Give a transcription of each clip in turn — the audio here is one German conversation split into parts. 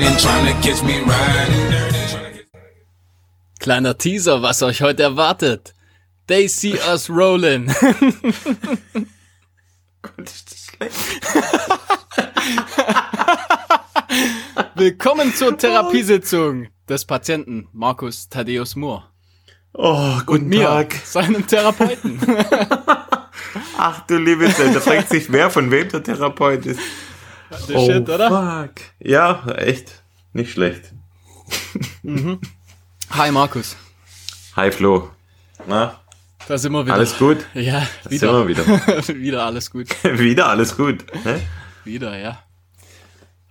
and trying to catch me riding Kleiner Teaser, was euch heute erwartet. They see us rolling. Gott, ist das schlecht. Willkommen zur Therapiesitzung des Patienten Markus Thaddeus Moore. Oh, guten Mir, Tag. seinem Therapeuten. Ach du liebe Zeit, da fragt sich wer, von wem der Therapeut ist. Der Shit, oder? fuck. Ja, echt. Nicht schlecht. Hi Markus. Hi Flo. Na, Da sind wir wieder. alles gut? Ja, Da wieder. sind wir wieder. wieder alles gut. wieder alles gut. Ne? Wieder, ja.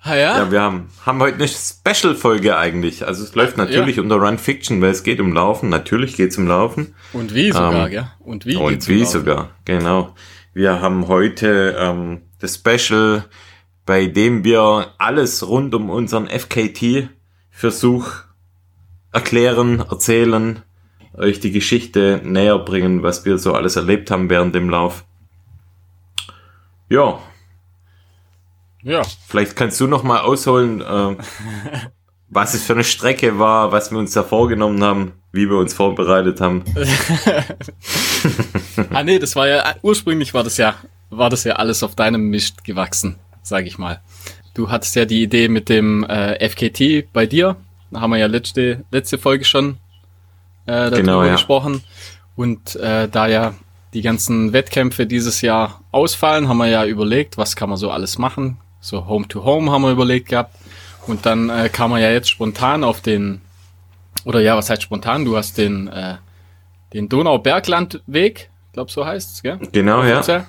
Ah, ja? Ja, wir haben, haben heute eine Special-Folge eigentlich. Also es läuft natürlich Ja. unter Run Fiction, weil es geht um Laufen. Natürlich geht es um Laufen. Und wie sogar, Ähm, gell? Und wie Und geht's wie überhaupt? sogar, genau. Wir haben heute ähm, das Special, bei dem wir alles rund um unseren FKT-Versuch erklären, erzählen, euch die Geschichte näher bringen, was wir so alles erlebt haben während dem Lauf. Ja, Ja, vielleicht kannst du noch mal ausholen, äh, was es für eine Strecke war, was wir uns da vorgenommen haben, wie wir uns vorbereitet haben. Ah nee, das war ja ursprünglich war das ja war das ja alles auf deinem Mist gewachsen, sage ich mal. Du hattest ja die Idee mit dem äh, FKT bei dir. Da haben wir ja letzte letzte Folge schon äh, darüber Genau, ja. gesprochen. Und äh, da ja die ganzen Wettkämpfe dieses Jahr ausfallen, haben wir ja überlegt, was kann man so alles machen. So Home to Home haben wir überlegt gehabt. Und dann äh, kam man ja jetzt spontan auf den oder ja, was heißt spontan? Du hast den äh, den Donauberglandweg, glaub so heißt's, gell? Genau, ja.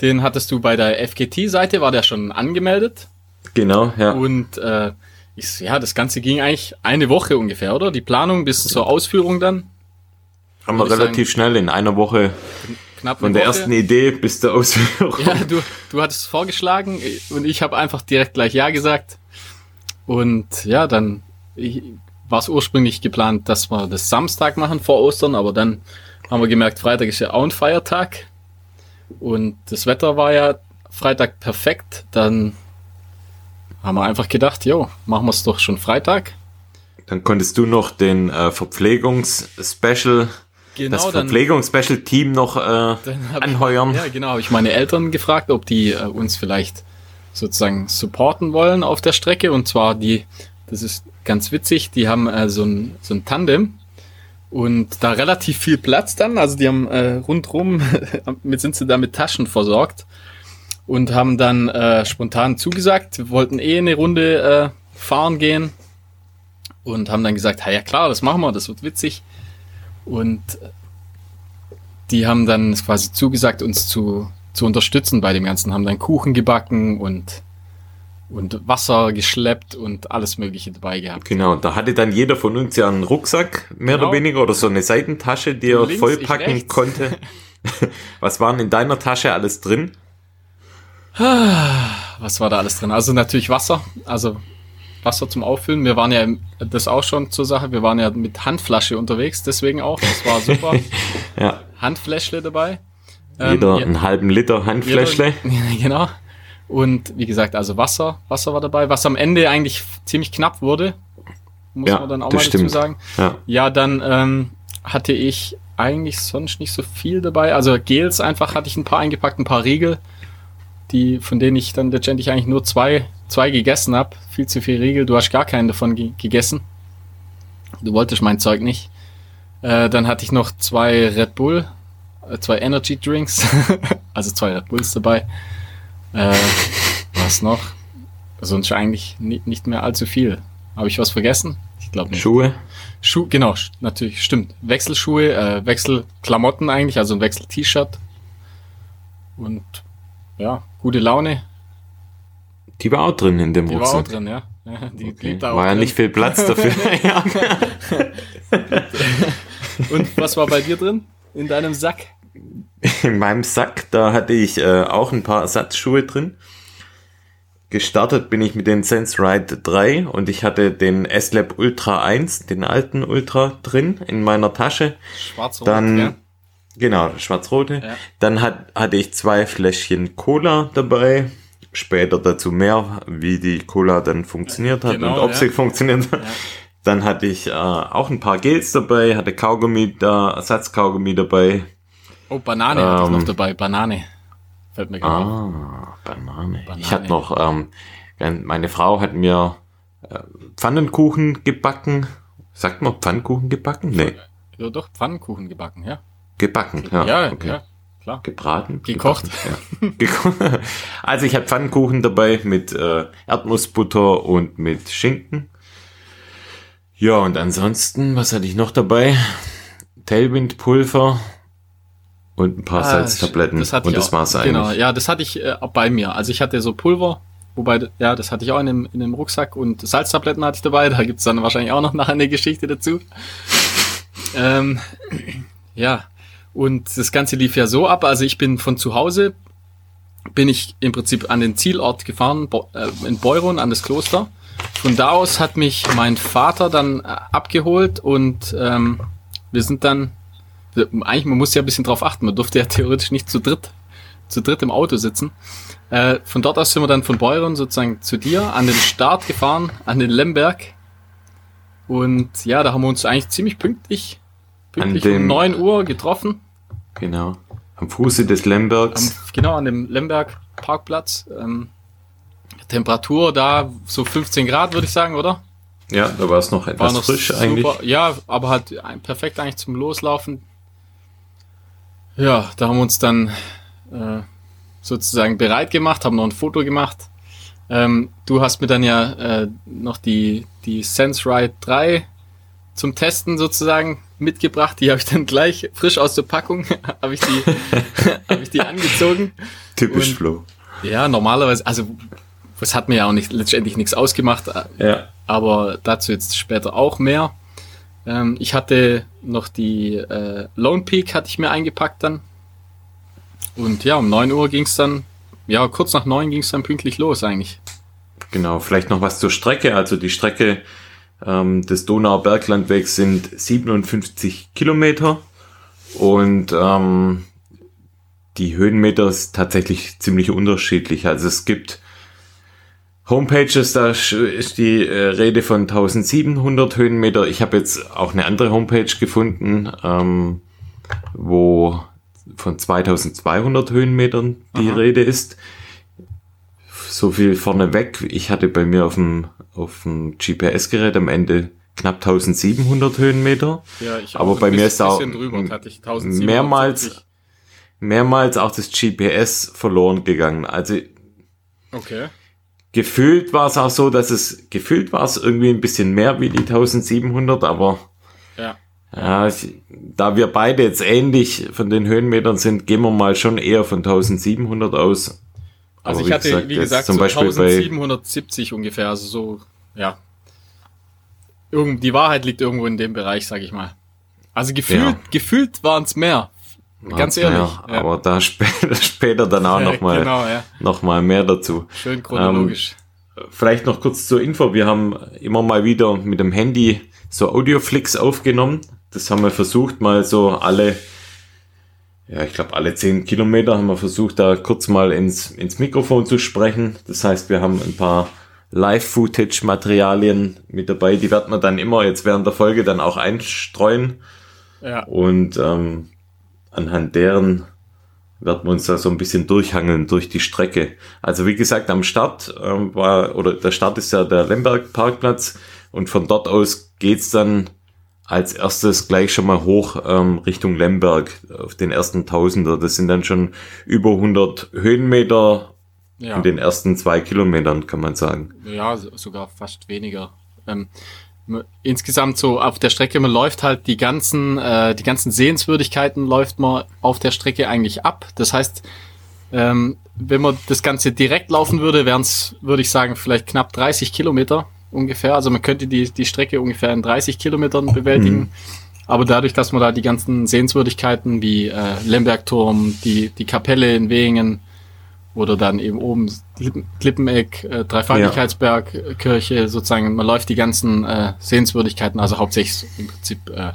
Den hattest du bei der FGT-Seite, war der schon angemeldet. Genau, ja. Und äh, ich, ja, das Ganze ging eigentlich eine Woche ungefähr, oder? Die Planung bis zur Ausführung dann. Haben wir relativ schnell in einer Woche Knapp von der Woche. ersten Idee bis zur Ausführung. Ja, du, du hattest es vorgeschlagen und ich habe einfach direkt gleich Ja gesagt. Und ja, dann war es ursprünglich geplant, dass wir das Samstag machen vor Ostern, aber dann haben wir gemerkt, Freitag ist ja auch ein Feiertag. Und das Wetter war ja Freitag perfekt. Dann haben wir einfach gedacht, jo, machen wir es doch schon Freitag. Dann konntest du noch den äh, Verpflegungs-Special, das Genau, dann, Verpflegungs-Special-Team noch äh, anheuern. Ich, ja, genau, habe ich meine Eltern gefragt, ob die äh, uns vielleicht sozusagen supporten wollen auf der Strecke. Und zwar die, das ist ganz witzig, die haben äh, so, ein, so ein Tandem und da relativ viel Platz dann. Also die haben äh, rundrum, mit sind sie da mit Taschen versorgt und haben dann äh, spontan zugesagt, wollten eh eine Runde äh, fahren gehen und haben dann gesagt, ja klar, das machen wir, das wird witzig. Und die haben dann quasi zugesagt, uns zu, zu unterstützen bei dem Ganzen, haben dann Kuchen gebacken und, und Wasser geschleppt und alles Mögliche dabei gehabt. Genau, da hatte dann jeder von uns ja einen Rucksack, mehr Genau. oder weniger, oder so eine Seitentasche, die er links, vollpacken konnte. Was waren in deiner Tasche alles drin? Was war da alles drin? Also natürlich Wasser, also Wasser zum Auffüllen. Wir waren ja, das auch schon zur Sache, wir waren ja mit Handflasche unterwegs, deswegen auch, das war super. Ja, Handfläschle dabei. Ähm, jeder ja- einen halben Liter Handfläschle. Jeder- genau. Und wie gesagt, also Wasser, Wasser war dabei, was am Ende eigentlich ziemlich knapp wurde. Muss Ja, man dann auch mal dazu stimmt. sagen. Ja. Ja, dann ähm, hatte ich eigentlich sonst nicht so viel dabei. Also Gels einfach hatte ich ein paar eingepackt, ein paar Riegel, die, von denen ich dann letztendlich eigentlich nur zwei, zwei gegessen habe. Viel zu viel Riegel. Du hast gar keinen davon ge gegessen. Du wolltest mein Zeug nicht. Äh, dann hatte ich noch zwei Red Bull, äh, zwei Energy Drinks, also zwei Red Bulls dabei. Äh, was noch? Sonst eigentlich ni- nicht mehr allzu viel. Habe ich was vergessen? Ich glaube nicht. Schuhe. Schuh, genau, natürlich, stimmt. Wechselschuhe, äh, Wechselklamotten eigentlich, also ein Wechsel-T-Shirt. Und ja, gute Laune. Die war auch drin in dem Die war auch Rucksack. drin, ja. Die Okay. da War ja nicht viel Platz dafür. Und was war bei dir drin? In deinem Sack? In meinem Sack, da hatte ich äh, auch ein paar Ersatzschuhe drin. Gestartet bin ich mit den Sense Ride 3 und ich hatte den S-Lab Ultra 1, den alten Ultra drin in meiner Tasche. Schwarz-Rot, Dann- ja. Genau, schwarz-rote. Ja. Dann hat, hatte ich zwei Fläschchen Cola dabei. Später dazu mehr, wie die Cola dann funktioniert hat Genau, und ob ja. sie funktioniert hat. Dann hatte ich äh, auch ein paar Gels dabei, hatte Kaugummi da, Ersatzkaugummi dabei. Oh, Banane hatte ich Ähm. noch dabei. Banane. Fällt mir gerade. Ah, Banane. Banane. Ich hatte noch, ähm, meine Frau hat mir äh, Pfannenkuchen gebacken. Sagt man Pfannkuchen gebacken? Nee, Ja, doch, Pfannkuchen gebacken, ja. gebacken. Ja, Ja, okay. ja, klar. Gebraten? Gekocht. Gebacken, Ja. Also ich habe Pfannkuchen dabei mit äh, Erdnussbutter und mit Schinken. Ja, und ansonsten, was hatte ich noch dabei? Tailwindpulver und ein paar Salztabletten. Ah, Das hatte und das auch. war's eigentlich. Genau, ja, das hatte ich äh, auch bei mir. Also ich hatte so Pulver, wobei, ja, das hatte ich auch in dem, in dem Rucksack und Salztabletten hatte ich dabei. Da gibt's dann wahrscheinlich auch noch nachher eine Geschichte dazu. ähm, ja, und das Ganze lief ja so ab. Also ich bin von zu Hause, bin ich im Prinzip an den Zielort gefahren, äh, in Beuron, an das Kloster. Von da aus hat mich mein Vater dann äh, abgeholt und ähm, wir sind dann, eigentlich, man muss ja ein bisschen drauf achten, man durfte ja theoretisch nicht zu dritt, zu dritt im Auto sitzen. Äh, von dort aus sind wir dann von Beuron sozusagen zu dir an den Start gefahren, an den Lemberg. Und ja, da haben wir uns eigentlich ziemlich pünktlich, pünktlich dem- um 9 Uhr getroffen. Genau. Am Fuße des Lembergs. Am, genau, an dem Lemberg Parkplatz. Ähm, Temperatur da so 15 Grad, würde ich sagen, oder? ja, da war es noch etwas noch frisch super. eigentlich. Ja, aber halt perfekt eigentlich zum Loslaufen. Ja, da haben wir uns dann äh, sozusagen bereit gemacht, haben noch ein Foto gemacht. Ähm, du hast mir dann ja äh, noch die, die SenseRide 3 zum Testen sozusagen mitgebracht. Die habe ich dann gleich frisch aus der Packung, habe ich, die hab ich die angezogen. Typisch und- Flo. Ja, normalerweise, also das hat mir ja auch nicht letztendlich nichts ausgemacht, Ja. aber dazu jetzt später auch mehr. Ähm, ich hatte noch die äh, Lone Peak hatte ich mir eingepackt dann. Und ja, um 9 Uhr ging's dann, ja, kurz nach 9 ging's dann pünktlich los eigentlich. Genau, vielleicht noch was zur Strecke. Also die Strecke ähm, des Donauer Berglandwegs sind 57 Kilometer und ähm, die Höhenmeter ist tatsächlich ziemlich unterschiedlich. Also es gibt Homepages, da ist die äh, Rede von 1700 Höhenmeter. Ich habe jetzt auch eine andere Homepage gefunden, ähm, wo von 2200 Höhenmetern die Aha. Rede ist so viel vorneweg. Ich hatte bei mir auf dem, auf dem GPS-Gerät am Ende knapp 1700 Höhenmeter. Ja, ich Aber bei mir ist auch drüber, hatte ich 1770. mehrmals, mehrmals auch das GPS verloren gegangen. Also Okay. Gefühlt war es auch so, dass es, gefühlt war es irgendwie ein bisschen mehr wie die 1700, aber Ja. ja, ich, da wir beide jetzt ähnlich von den Höhenmetern sind, gehen wir mal schon eher von 1700 aus. Also Aber ich hatte, wie jetzt gesagt, zum so Beispiel bei 1770 ungefähr, also so, ja. Irgend, die Wahrheit liegt irgendwo in dem Bereich, sag ich mal. Also gefühlt, Ja. gefühlt waren es mehr. Ganz ehrlich. Ja, ja. Aber da später, später dann auch Ja, nochmal Genau, ja. noch mal mehr dazu. Schön chronologisch. Vielleicht noch kurz zur Info. Wir haben immer mal wieder mit dem Handy so Audioflicks aufgenommen. Das haben wir versucht, mal so alle, ja, ich glaube, alle zehn Kilometer haben wir versucht, da kurz mal ins, ins Mikrofon zu sprechen. Das heißt, wir haben ein paar Live-Footage-Materialien mit dabei. Die werden wir dann immer jetzt während der Folge dann auch einstreuen. ja. Und ähm, anhand deren werden wir uns da so ein bisschen durchhangeln durch die Strecke. Also wie gesagt, am Start ähm, war, oder der Start ist ja der Lemberg Parkplatz und von dort aus geht's dann als erstes gleich schon mal hoch ähm, Richtung Lemberg auf den ersten Tausender. Das sind dann schon über 100 Höhenmeter Ja. in den ersten zwei Kilometern, kann man sagen. Ja, so- sogar fast weniger. Ähm, insgesamt so auf der Strecke, man läuft halt die ganzen, äh, die ganzen Sehenswürdigkeiten läuft man auf der Strecke eigentlich ab. Das heißt, ähm, wenn man das Ganze direkt laufen würde, wären es, würde ich sagen, vielleicht knapp 30 Kilometer ungefähr. Also man könnte die, die Strecke ungefähr in 30 Kilometern bewältigen. Aber dadurch, dass man da die ganzen Sehenswürdigkeiten wie äh, Lembergturm, die, die Kapelle in Wehingen, oder dann eben oben Klippen, Klippeneck, äh, Dreifaltigkeitsberg, äh, Kirche, sozusagen, man läuft die ganzen äh, Sehenswürdigkeiten, also hauptsächlich im Prinzip äh,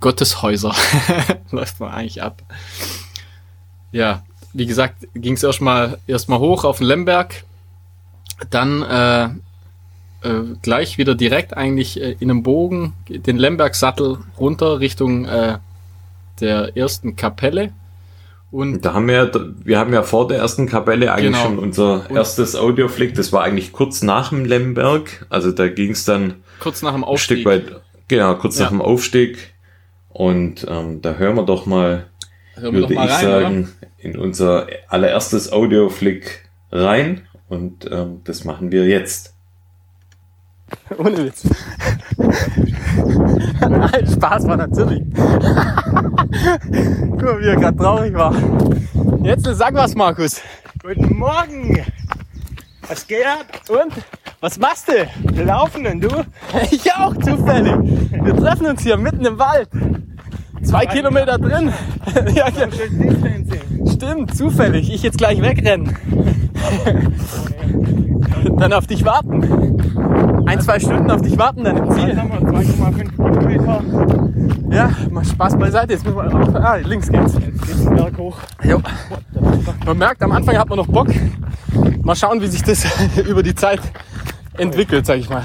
Gotteshäuser läuft man eigentlich ab. Ja, wie gesagt, ging es erstmal erstmal hoch auf den Lemberg, dann äh, äh, gleich wieder direkt eigentlich äh, in einem Bogen den Lembergsattel runter Richtung äh, der ersten Kapelle. Und Da haben wir, wir haben ja vor der ersten Kapelle eigentlich Genau. schon unser Und- erstes Audioflick. Das war eigentlich kurz nach dem Lemberg. Also da ging es dann kurz nach dem ein Aufstieg. Stück weit, genau, kurz Ja. nach dem Aufstieg. Und ähm, da hören wir doch mal, Hören wir würde doch mal ich rein, sagen, in unser allererstes Audioflick rein. Und ähm, das machen wir jetzt. Ohne Witz. Nein, Spaß war natürlich. Guck mal, wie er gerade traurig war. Jetzt sag was, Markus. Guten Morgen! Was geht ab? Und? Was machst du? Wir laufen denn, du? Ich auch, zufällig. Wir treffen uns hier mitten im Wald. Zwei Kilometer drin. ja, ja, stimmt, zufällig. Ich jetzt gleich wegrennen. Dann auf dich warten. Ein, zwei Stunden auf dich warten, dann im Ziel. haben wir 2,5 Kilometer. Ja, mal Spaß beiseite. Jetzt müssen wir auf. Ah, links geht's. Jetzt geht's den Berg hoch. Jo. Man merkt, am Anfang hat man noch Bock. Mal schauen, wie sich das über die Zeit entwickelt, sag ich mal.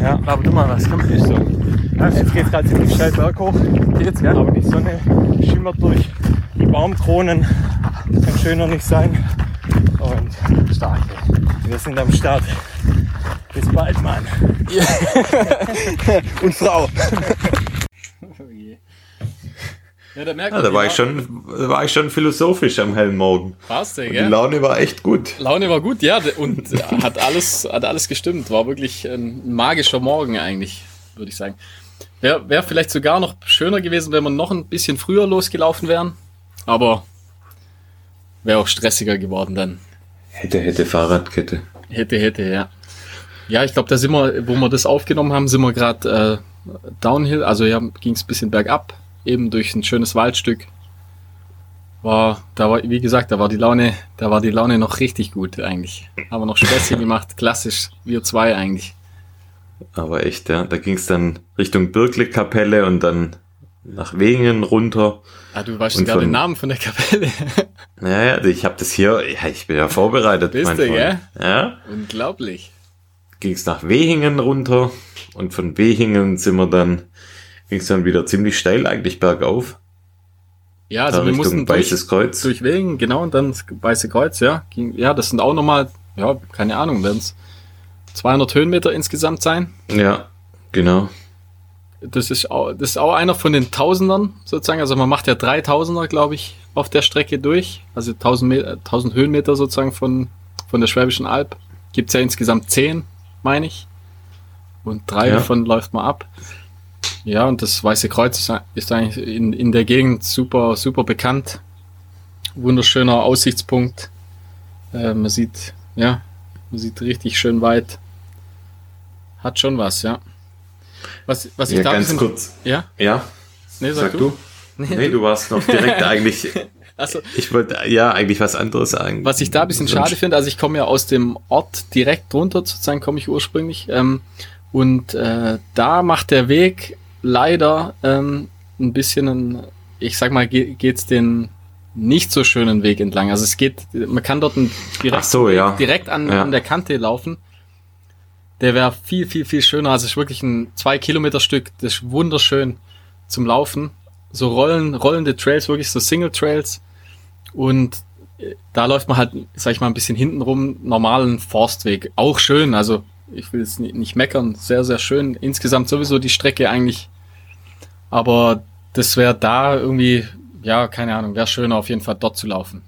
Ja, Aber du mal was, komm. ist so. Jetzt geht's gerade ziemlich steil berg hoch. Geht's, gell? Aber die Sonne schimmert durch die Baumkronen. Kann schöner nicht sein. Und stark. wir sind am Start. Bis bald, Mann. Und Frau. Ja, da merkt Ja, da war ich schon, da war ich schon philosophisch am hellen Morgen. Passt, Die gell? Laune war echt gut. Laune war gut, ja, und hat alles, hat alles gestimmt. War wirklich ein magischer Morgen eigentlich, würde ich sagen. Wäre wär vielleicht sogar noch schöner gewesen, wenn wir noch ein bisschen früher losgelaufen wären. Aber wäre auch stressiger geworden dann. Hätte, hätte Fahrradkette. Hätte, hätte, ja. Ja, ich glaube, da sind wir, wo wir das aufgenommen haben, sind wir gerade äh, Downhill, also ja, ging es ein bisschen bergab, eben durch ein schönes Waldstück. War, da war, wie gesagt, da war die Laune, da war die Laune noch richtig gut eigentlich. Haben wir noch Späßchen gemacht, klassisch, wir zwei eigentlich. Aber echt, ja. Da ging es dann Richtung Birkle-Kapelle und dann nach Wingen runter. Ah, du weißt sogar den Namen von der Kapelle. Naja, ich habe das hier, ja, ich bin ja vorbereitet. Bist mein du, gell? Ja, Unglaublich. Ging es nach Wehingen runter und von Wehingen sind wir dann, ging es dann wieder ziemlich steil eigentlich bergauf. Ja, also da wir Richtung mussten durch, Weißes Kreuz. durch Wegen, genau, und dann das Weiße Kreuz, ja. Ging, ja, das sind auch nochmal, ja, keine Ahnung, werden es 200 Höhenmeter insgesamt sein. Ja, genau. Das ist, auch, das ist auch einer von den Tausendern sozusagen. Also man macht ja drei Tausender, glaube ich, auf der Strecke durch. Also 1000, Meter, 1000 Höhenmeter sozusagen von, von der Schwäbischen Alb. Gibt's ja insgesamt zehn, meine ich. Und drei Ja. davon läuft man ab. Ja, und das Weiße Kreuz ist, ist eigentlich in, in der Gegend super, super bekannt. Wunderschöner Aussichtspunkt. Äh, man sieht, ja, man sieht richtig schön weit. Hat schon was, ja. Was, was ich Ja, da ganz bisschen- kurz. Ja? Ja, Nee, sag, sag du. du. Nee, du warst noch direkt eigentlich, Also, ich wollte ja eigentlich was anderes sagen. was ich da ein bisschen schade finde, also ich komme ja aus dem Ort direkt drunter, sozusagen komme ich ursprünglich. Ähm, und äh, da macht der Weg leider ähm, ein bisschen, einen, ich sag mal, ge geht's den nicht so schönen Weg entlang. Also es geht, man kann dort direkt, so, ja. direkt an, Ja. an der Kante laufen. Der wäre viel, viel, viel schöner. Also es ist wirklich ein zwei Kilometer Stück. Das ist wunderschön zum Laufen. So rollen, rollende Trails, wirklich so Single Trails. Und äh, da läuft man halt, sag ich mal, ein bisschen hintenrum normalen Forstweg. Auch schön. Also ich will es ni- nicht meckern. Sehr, sehr schön. Insgesamt sowieso die Strecke eigentlich. Aber das wäre da irgendwie, ja, keine Ahnung, wäre schöner auf jeden Fall dort zu laufen.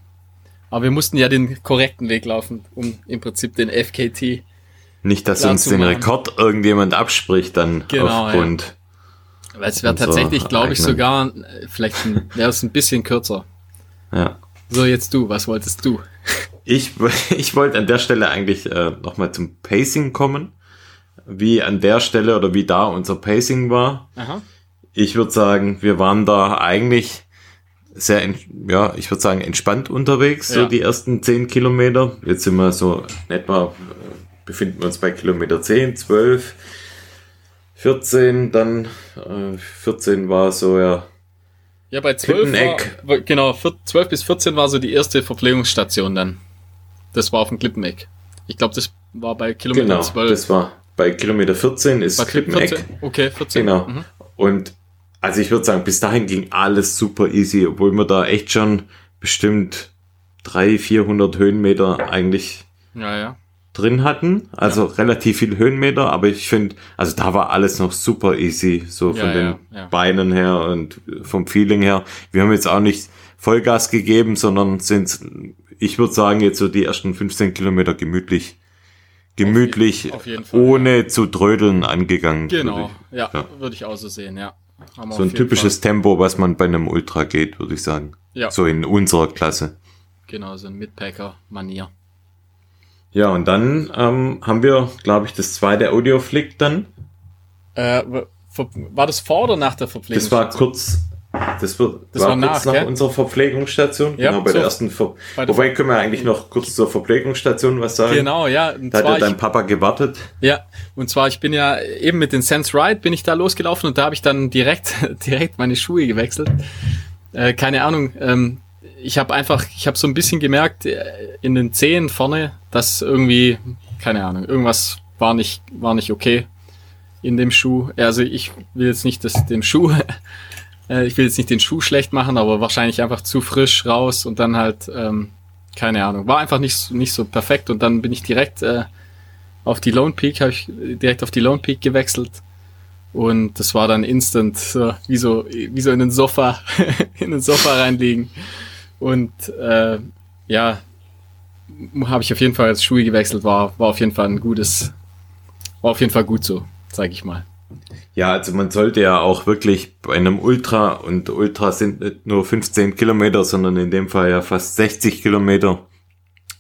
Aber wir mussten ja den korrekten Weg laufen, um im Prinzip den FKT. Nicht, dass uns den machen. Rekord irgendjemand abspricht dann Genau, aufgrund. Weil es wäre tatsächlich, glaube ich, eigenen. sogar, äh, vielleicht wäre es ein bisschen kürzer. Ja. So, jetzt du, was wolltest du? Ich, ich wollte an der Stelle eigentlich äh, nochmal zum Pacing kommen. Wie an der Stelle oder wie da unser Pacing war. Aha. Ich würde sagen, wir waren da eigentlich sehr, ja, ich würde sagen, entspannt unterwegs, so Ja. die ersten 10 Kilometer. Jetzt sind wir so in etwa, äh, befinden wir uns bei Kilometer 10, 12, 14, dann äh, 14 war so ja. Ja, bei 12 Klippeneck. war, genau, vier- 12 bis 14 war so die erste Verpflegungsstation dann. Das war auf dem Klippeneck. Ich glaube, das war bei Kilometer Genau, 12. das war bei Kilometer 14 ist Bei Klippeneck. 14? Okay, 14. Genau. Mhm. Und also ich würde sagen, bis dahin ging alles super easy, obwohl wir da echt schon bestimmt 300, 400 Höhenmeter eigentlich Ja, ja. Drin hatten. Also relativ viel Höhenmeter, aber ich finde, also da war alles noch super easy, so Ja, von den ja, ja. Beinen her und vom Feeling her. Wir haben jetzt auch nicht Vollgas gegeben, sondern sind, ich würde sagen, jetzt so die ersten 15 Kilometer gemütlich, gemütlich, auf jeden Fall, ohne zu trödeln angegangen. Genau, ja, Ja. würde ich auch so sehen, ja. Haben So auf ein jeden typisches Tempo, was man bei einem Ultra geht, würde ich sagen. Ja. So in unserer Klasse. Fall. Genau, so ein Mitpacker-Manier. Ja, und dann ähm, haben wir, glaube ich, das zweite Audioflick dann. Äh, war das vor oder nach der Verpflegung? Das war kurz, das wird, Das war, war kurz nach, nach gell? unserer Verpflegungsstation. Ja, genau, bei so. der ersten Ver Bei der Wobei können wir eigentlich noch kurz zur Verpflegungsstation was sagen. Genau, ja. Und Da hat ja dein ich, Papa gewartet. ja, und zwar ich bin ja eben mit den Sense Ride bin ich da losgelaufen und da habe ich dann direkt direkt meine Schuhe gewechselt. Äh, keine Ahnung. Ähm, ich habe einfach, ich habe so ein bisschen gemerkt äh, in den Zehen vorne, dass irgendwie, keine Ahnung, irgendwas war nicht war nicht okay in dem Schuh. Also ich will jetzt nicht das, den Schuh, äh, ich will jetzt nicht den Schuh schlecht machen, aber wahrscheinlich einfach zu frisch raus und dann halt, ähm, keine Ahnung, war einfach nicht, nicht so perfekt und dann bin ich direkt äh, auf die Lone Peak, habe ich direkt auf die Lone Peak gewechselt und das war dann instant so, wie so wie so in den Sofa in den Sofa reinlegen und äh, ja habe ich auf jeden Fall als Schuhe gewechselt war war auf jeden Fall ein gutes war auf jeden Fall gut so sage ich mal Ja, also man sollte ja auch wirklich bei einem Ultra, und Ultra sind nicht nur 15 Kilometer, sondern in dem Fall ja fast 60 Kilometer,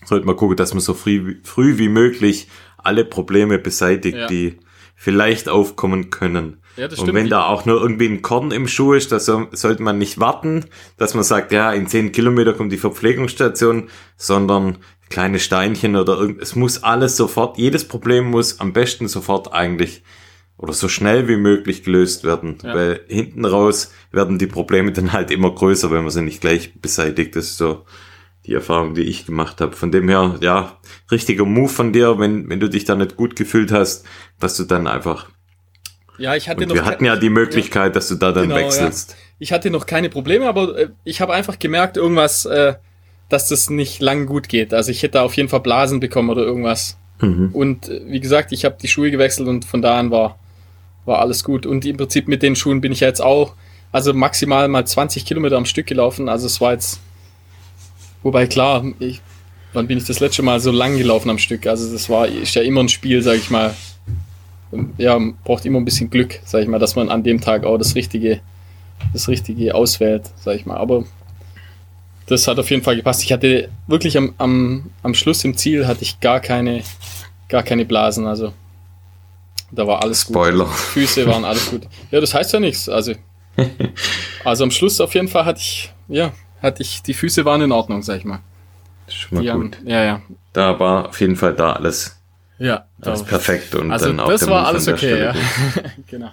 sollte man gucken, dass man so früh, früh wie möglich alle Probleme beseitigt, Ja. die vielleicht aufkommen können. Ja, das und wenn da auch nur irgendwie ein Korn im Schuh ist, da so, sollte man nicht warten, dass man sagt, ja, in 10 Kilometer kommt die Verpflegungsstation, sondern kleine Steinchen oder irgend, es muss alles sofort, jedes Problem muss am besten sofort eigentlich oder so schnell wie möglich gelöst werden, Ja. weil hinten raus werden die Probleme dann halt immer größer, wenn man sie nicht gleich beseitigt. Das ist so die Erfahrung, die ich gemacht habe. Von dem her, ja, richtiger Move von dir, wenn, wenn du dich da nicht gut gefühlt hast, dass du dann einfach ja ich hatte und noch wir hatten ja die Möglichkeit, dass du da dann Genau, wechselst. ich hatte noch keine Probleme, aber äh, ich habe einfach gemerkt, irgendwas, äh, dass das nicht lang gut geht. Also ich hätte auf jeden Fall Blasen bekommen oder irgendwas. Mhm. Und äh, wie gesagt, ich habe die Schuhe gewechselt und von da an war, war alles gut. Und im Prinzip mit den Schuhen bin ich ja jetzt auch, also maximal mal 20 Kilometer am Stück gelaufen. Also es war jetzt, wobei klar, ich, wann bin ich das letzte Mal so lang gelaufen am Stück? Also das war, ist ja immer ein Spiel, sag ich mal. Ja, braucht immer ein bisschen Glück, sag ich mal, dass man an dem Tag auch das Richtige, das Richtige auswählt, sag ich mal. Aber das hat auf jeden Fall gepasst. Ich hatte wirklich am, am, am Schluss im Ziel hatte ich gar keine, gar keine Blasen. Also da war alles Spoiler. gut. Füße waren alles gut. Ja, das heißt ja nichts. Also, also am Schluss auf jeden Fall hatte ich, ja, hatte ich, die Füße waren in Ordnung, sag ich mal. Schon mal Die haben, gut. ja, ja. Da war auf jeden Fall da alles, Ja, alles da- perfekt und also dann auch das der war Move alles okay, Stelle ja. genau.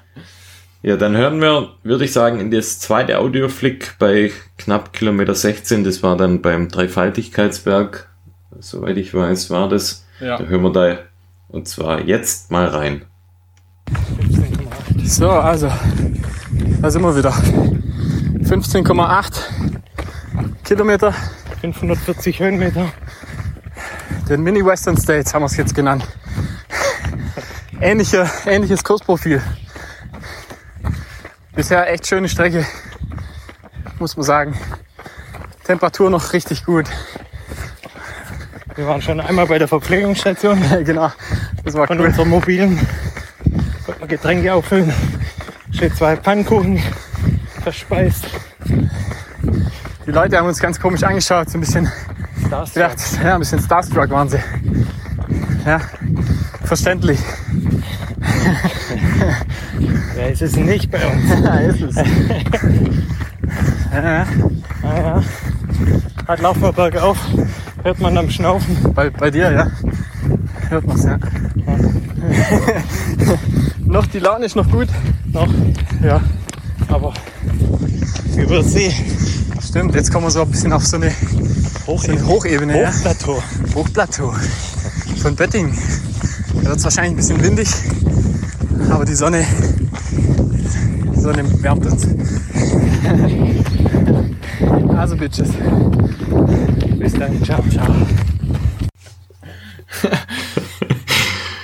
Ja, dann hören wir, würde ich sagen, in das zweite Audioflick bei knapp Kilometer 16. Das war dann beim Dreifaltigkeitsberg. Soweit ich weiß, war das. Ja. Da hören wir da und zwar jetzt mal rein. So, also, da sind wir wieder. 15,8 Kilometer, 540 Höhenmeter. Den Mini Western States haben wir es jetzt genannt. Ähnliche, ähnliches Kursprofil. Bisher echt schöne Strecke, muss man sagen. Temperatur noch richtig gut. Wir waren schon einmal bei der Verpflegungsstation genau, das war von cool. unserem mobilen. Wollten wir Getränke auffüllen. Steht zwei Pfannkuchen verspeist. Die Leute haben uns ganz komisch angeschaut, so ein bisschen Das gedacht, ja, ein bisschen Starstruck waren sie. Ja, verständlich. ja, ist es nicht bei uns. Ja, ist es. ja, Naja. Halt laufen wir bergauf. Hört man am Schnaufen. bei, bei dir, ja. hört man's, ja. noch die Laune ist noch gut. Noch, ja. Aber über See. Stimmt, jetzt kommen wir so ein bisschen auf so eine, eine Hochebene. ja. Hochplateau. Hochplateau von Bötting. Da wird es wahrscheinlich ein bisschen windig, aber die Sonne, die Sonne wärmt uns. Also Bitches. Bis dann. Ciao, ciao.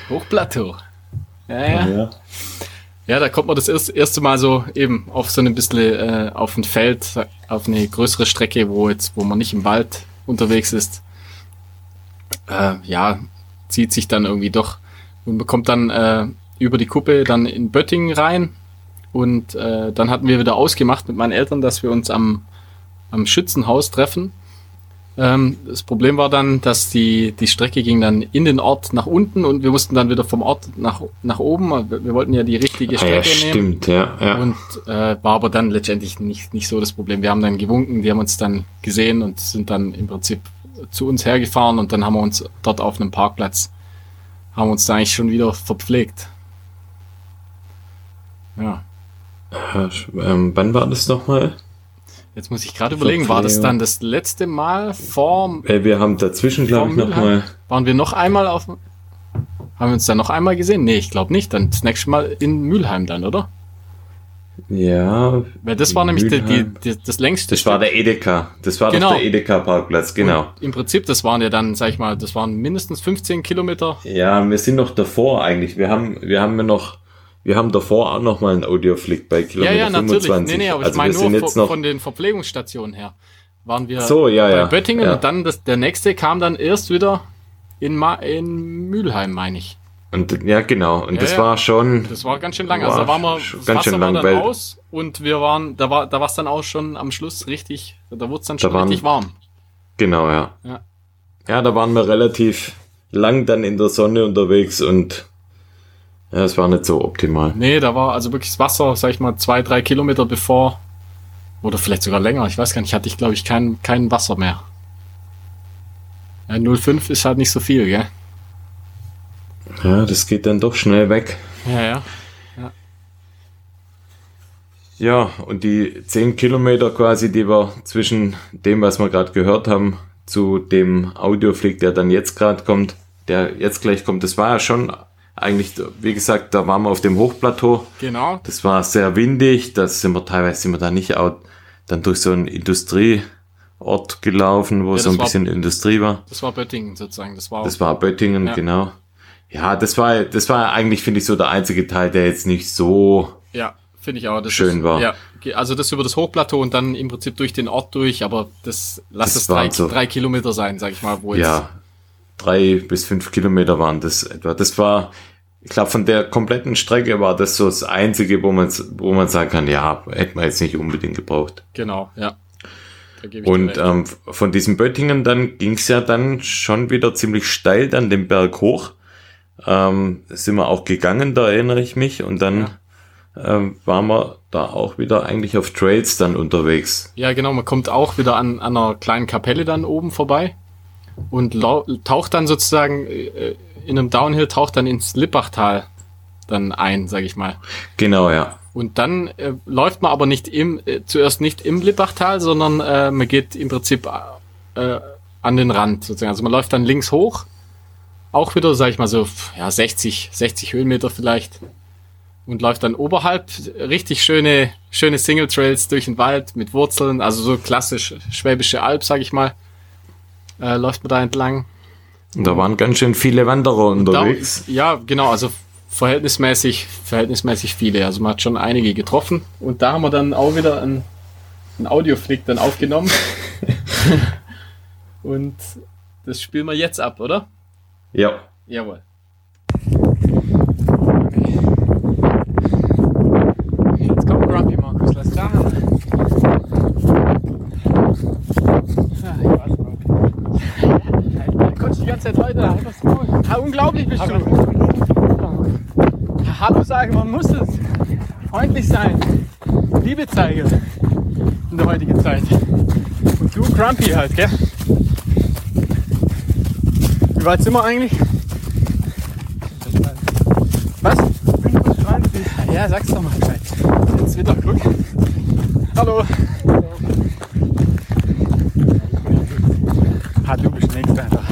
Hochplateau. Ja, ja. Ja. Ja, da kommt man das erste, erste Mal so eben auf so ein bisschen äh, auf ein Feld, auf eine größere Strecke, wo jetzt, wo man nicht im Wald unterwegs ist. Äh, ja, zieht sich dann irgendwie doch und bekommt dann äh, über die Kuppe dann in Böttingen rein. Und äh, dann hatten wir wieder ausgemacht mit meinen Eltern, dass wir uns am, am Schützenhaus treffen. Ähm, das Problem war dann, dass die, die Strecke ging dann in den Ort nach unten und wir mussten dann wieder vom Ort nach, nach oben. Wir wir wollten ja die richtige Ah, ja, Strecke nehmen. stimmt, ja. ja. Und äh, war aber dann letztendlich nicht, nicht so das Problem. Wir haben dann gewunken, die haben uns dann gesehen und sind dann im Prinzip zu uns hergefahren und dann haben wir uns dort auf einem Parkplatz, haben wir uns da eigentlich schon wieder verpflegt. Ja, ähm, wann war das nochmal? Jetzt muss ich gerade überlegen, war das dann das letzte Mal vor, Weil wir haben dazwischen, glaube ich, nochmal. waren wir noch einmal auf, haben wir uns dann noch einmal gesehen? Nee, ich glaube nicht. Dann das nächste Mal in Mülheim dann, oder? Ja. Weil das war nämlich die, die, die, das längste Das war der Edeka. Das war Genau. doch der Edeka-Parkplatz, genau. Und Im Prinzip, das waren ja dann, sag ich mal, das waren mindestens 15 Kilometer. Ja, wir sind noch davor eigentlich. Wir haben, wir haben ja noch, wir haben davor auch noch mal einen Audioflick bei Ja, Kilometer ja, natürlich. 25. Nee, nee, aber ich also meine wir sind nur jetzt von, noch, von den Verpflegungsstationen her. Waren wir So, ja, bei ja, Böttingen ja. und dann das, der nächste kam dann erst wieder in, Ma in Mülheim, meine ich. und, ja, genau. Und Ja, das ja. war schon, Das war ganz schön lang. Also da waren wir ganz Wasser schön lang, dann weil- aus und wir waren, da war, da war es dann auch schon am Schluss richtig, da wurde es dann schon waren- richtig warm. genau, ja. Ja. Ja, da waren wir relativ lang dann in der Sonne unterwegs und ja, es war nicht so optimal. Nee, da war also wirklich das Wasser, sag ich mal, zwei, drei Kilometer bevor, oder vielleicht sogar länger, ich weiß gar nicht, hatte ich glaube ich kein, kein Wasser mehr. Ja, 0,5 ist halt nicht so viel, gell? Ja, das geht dann doch schnell weg. Ja, ja. Ja, und die 10 Kilometer quasi, die wir zwischen dem, was wir gerade gehört haben, zu dem Audioflick, der dann jetzt gerade kommt, der jetzt gleich kommt, das war ja schon eigentlich, wie gesagt, da waren wir auf dem Hochplateau. Genau. Das war sehr windig, da sind wir teilweise sind wir da nicht out, dann durch so einen Industrieort gelaufen, wo Ja, so ein war- bisschen Industrie war. Das war Böttingen sozusagen. Das war, Das war Böttingen, Ja. genau. Ja, das war, das war eigentlich, finde ich, so der einzige Teil, der jetzt nicht so ja, finde ich auch. Das Schön ist, war. Ja, also das über das Hochplateau und dann im Prinzip durch den Ort durch, aber das lass Das es drei, so- drei Kilometer sein, sag ich mal, wo jetzt. Ja, drei bis fünf Kilometer waren das etwa. Das war, ich glaube, von der kompletten Strecke war das so das Einzige, wo man, wo man sagen kann, ja, hätte man jetzt nicht unbedingt gebraucht. Genau, ja. Und ähm, von diesem Böttingen dann ging's ja dann schon wieder ziemlich steil dann den Berg hoch. Ähm, sind wir auch gegangen, da erinnere ich mich. Und dann ähm, waren wir da auch wieder eigentlich auf Trails dann unterwegs. Ja, genau, man kommt auch wieder an, an einer kleinen Kapelle dann oben vorbei und taucht dann sozusagen äh, in einem Downhill, taucht dann ins Lippachtal dann ein, sag ich mal. Genau, ja. Und dann äh, läuft man aber nicht im, äh, zuerst nicht im Lippachtal, sondern äh, man geht im Prinzip äh, an den Rand sozusagen. Also man läuft dann links hoch, auch wieder, sag ich mal so, ja, 60, 60 Höhenmeter vielleicht. Und läuft dann oberhalb richtig schöne, schöne Single Trails durch den Wald mit Wurzeln, also so klassisch Schwäbische Alb, sag ich mal. Äh, läuft man da entlang. Und da waren ganz schön viele Wanderer Da, unterwegs. ja, genau, also verhältnismäßig, verhältnismäßig viele. Also man hat schon einige getroffen. Und da haben wir dann auch wieder einen, einen Audioflick dann aufgenommen. Und das spielen wir jetzt ab, oder? Ja. Jawohl. Jetzt kommt Grumpy Markus, lass da. Zeit weiter. Ja, unglaublich bist du. Ja, Hallo sagen, man muss es. Freundlich sein. Liebe zeigen. In der heutigen Zeit. Und du Grumpy halt, gell? Wie weit sind wir eigentlich? Was? 25. Ja, sag's doch mal. Jetzt wieder guck. Hallo. Ah, du bist nächst einfach.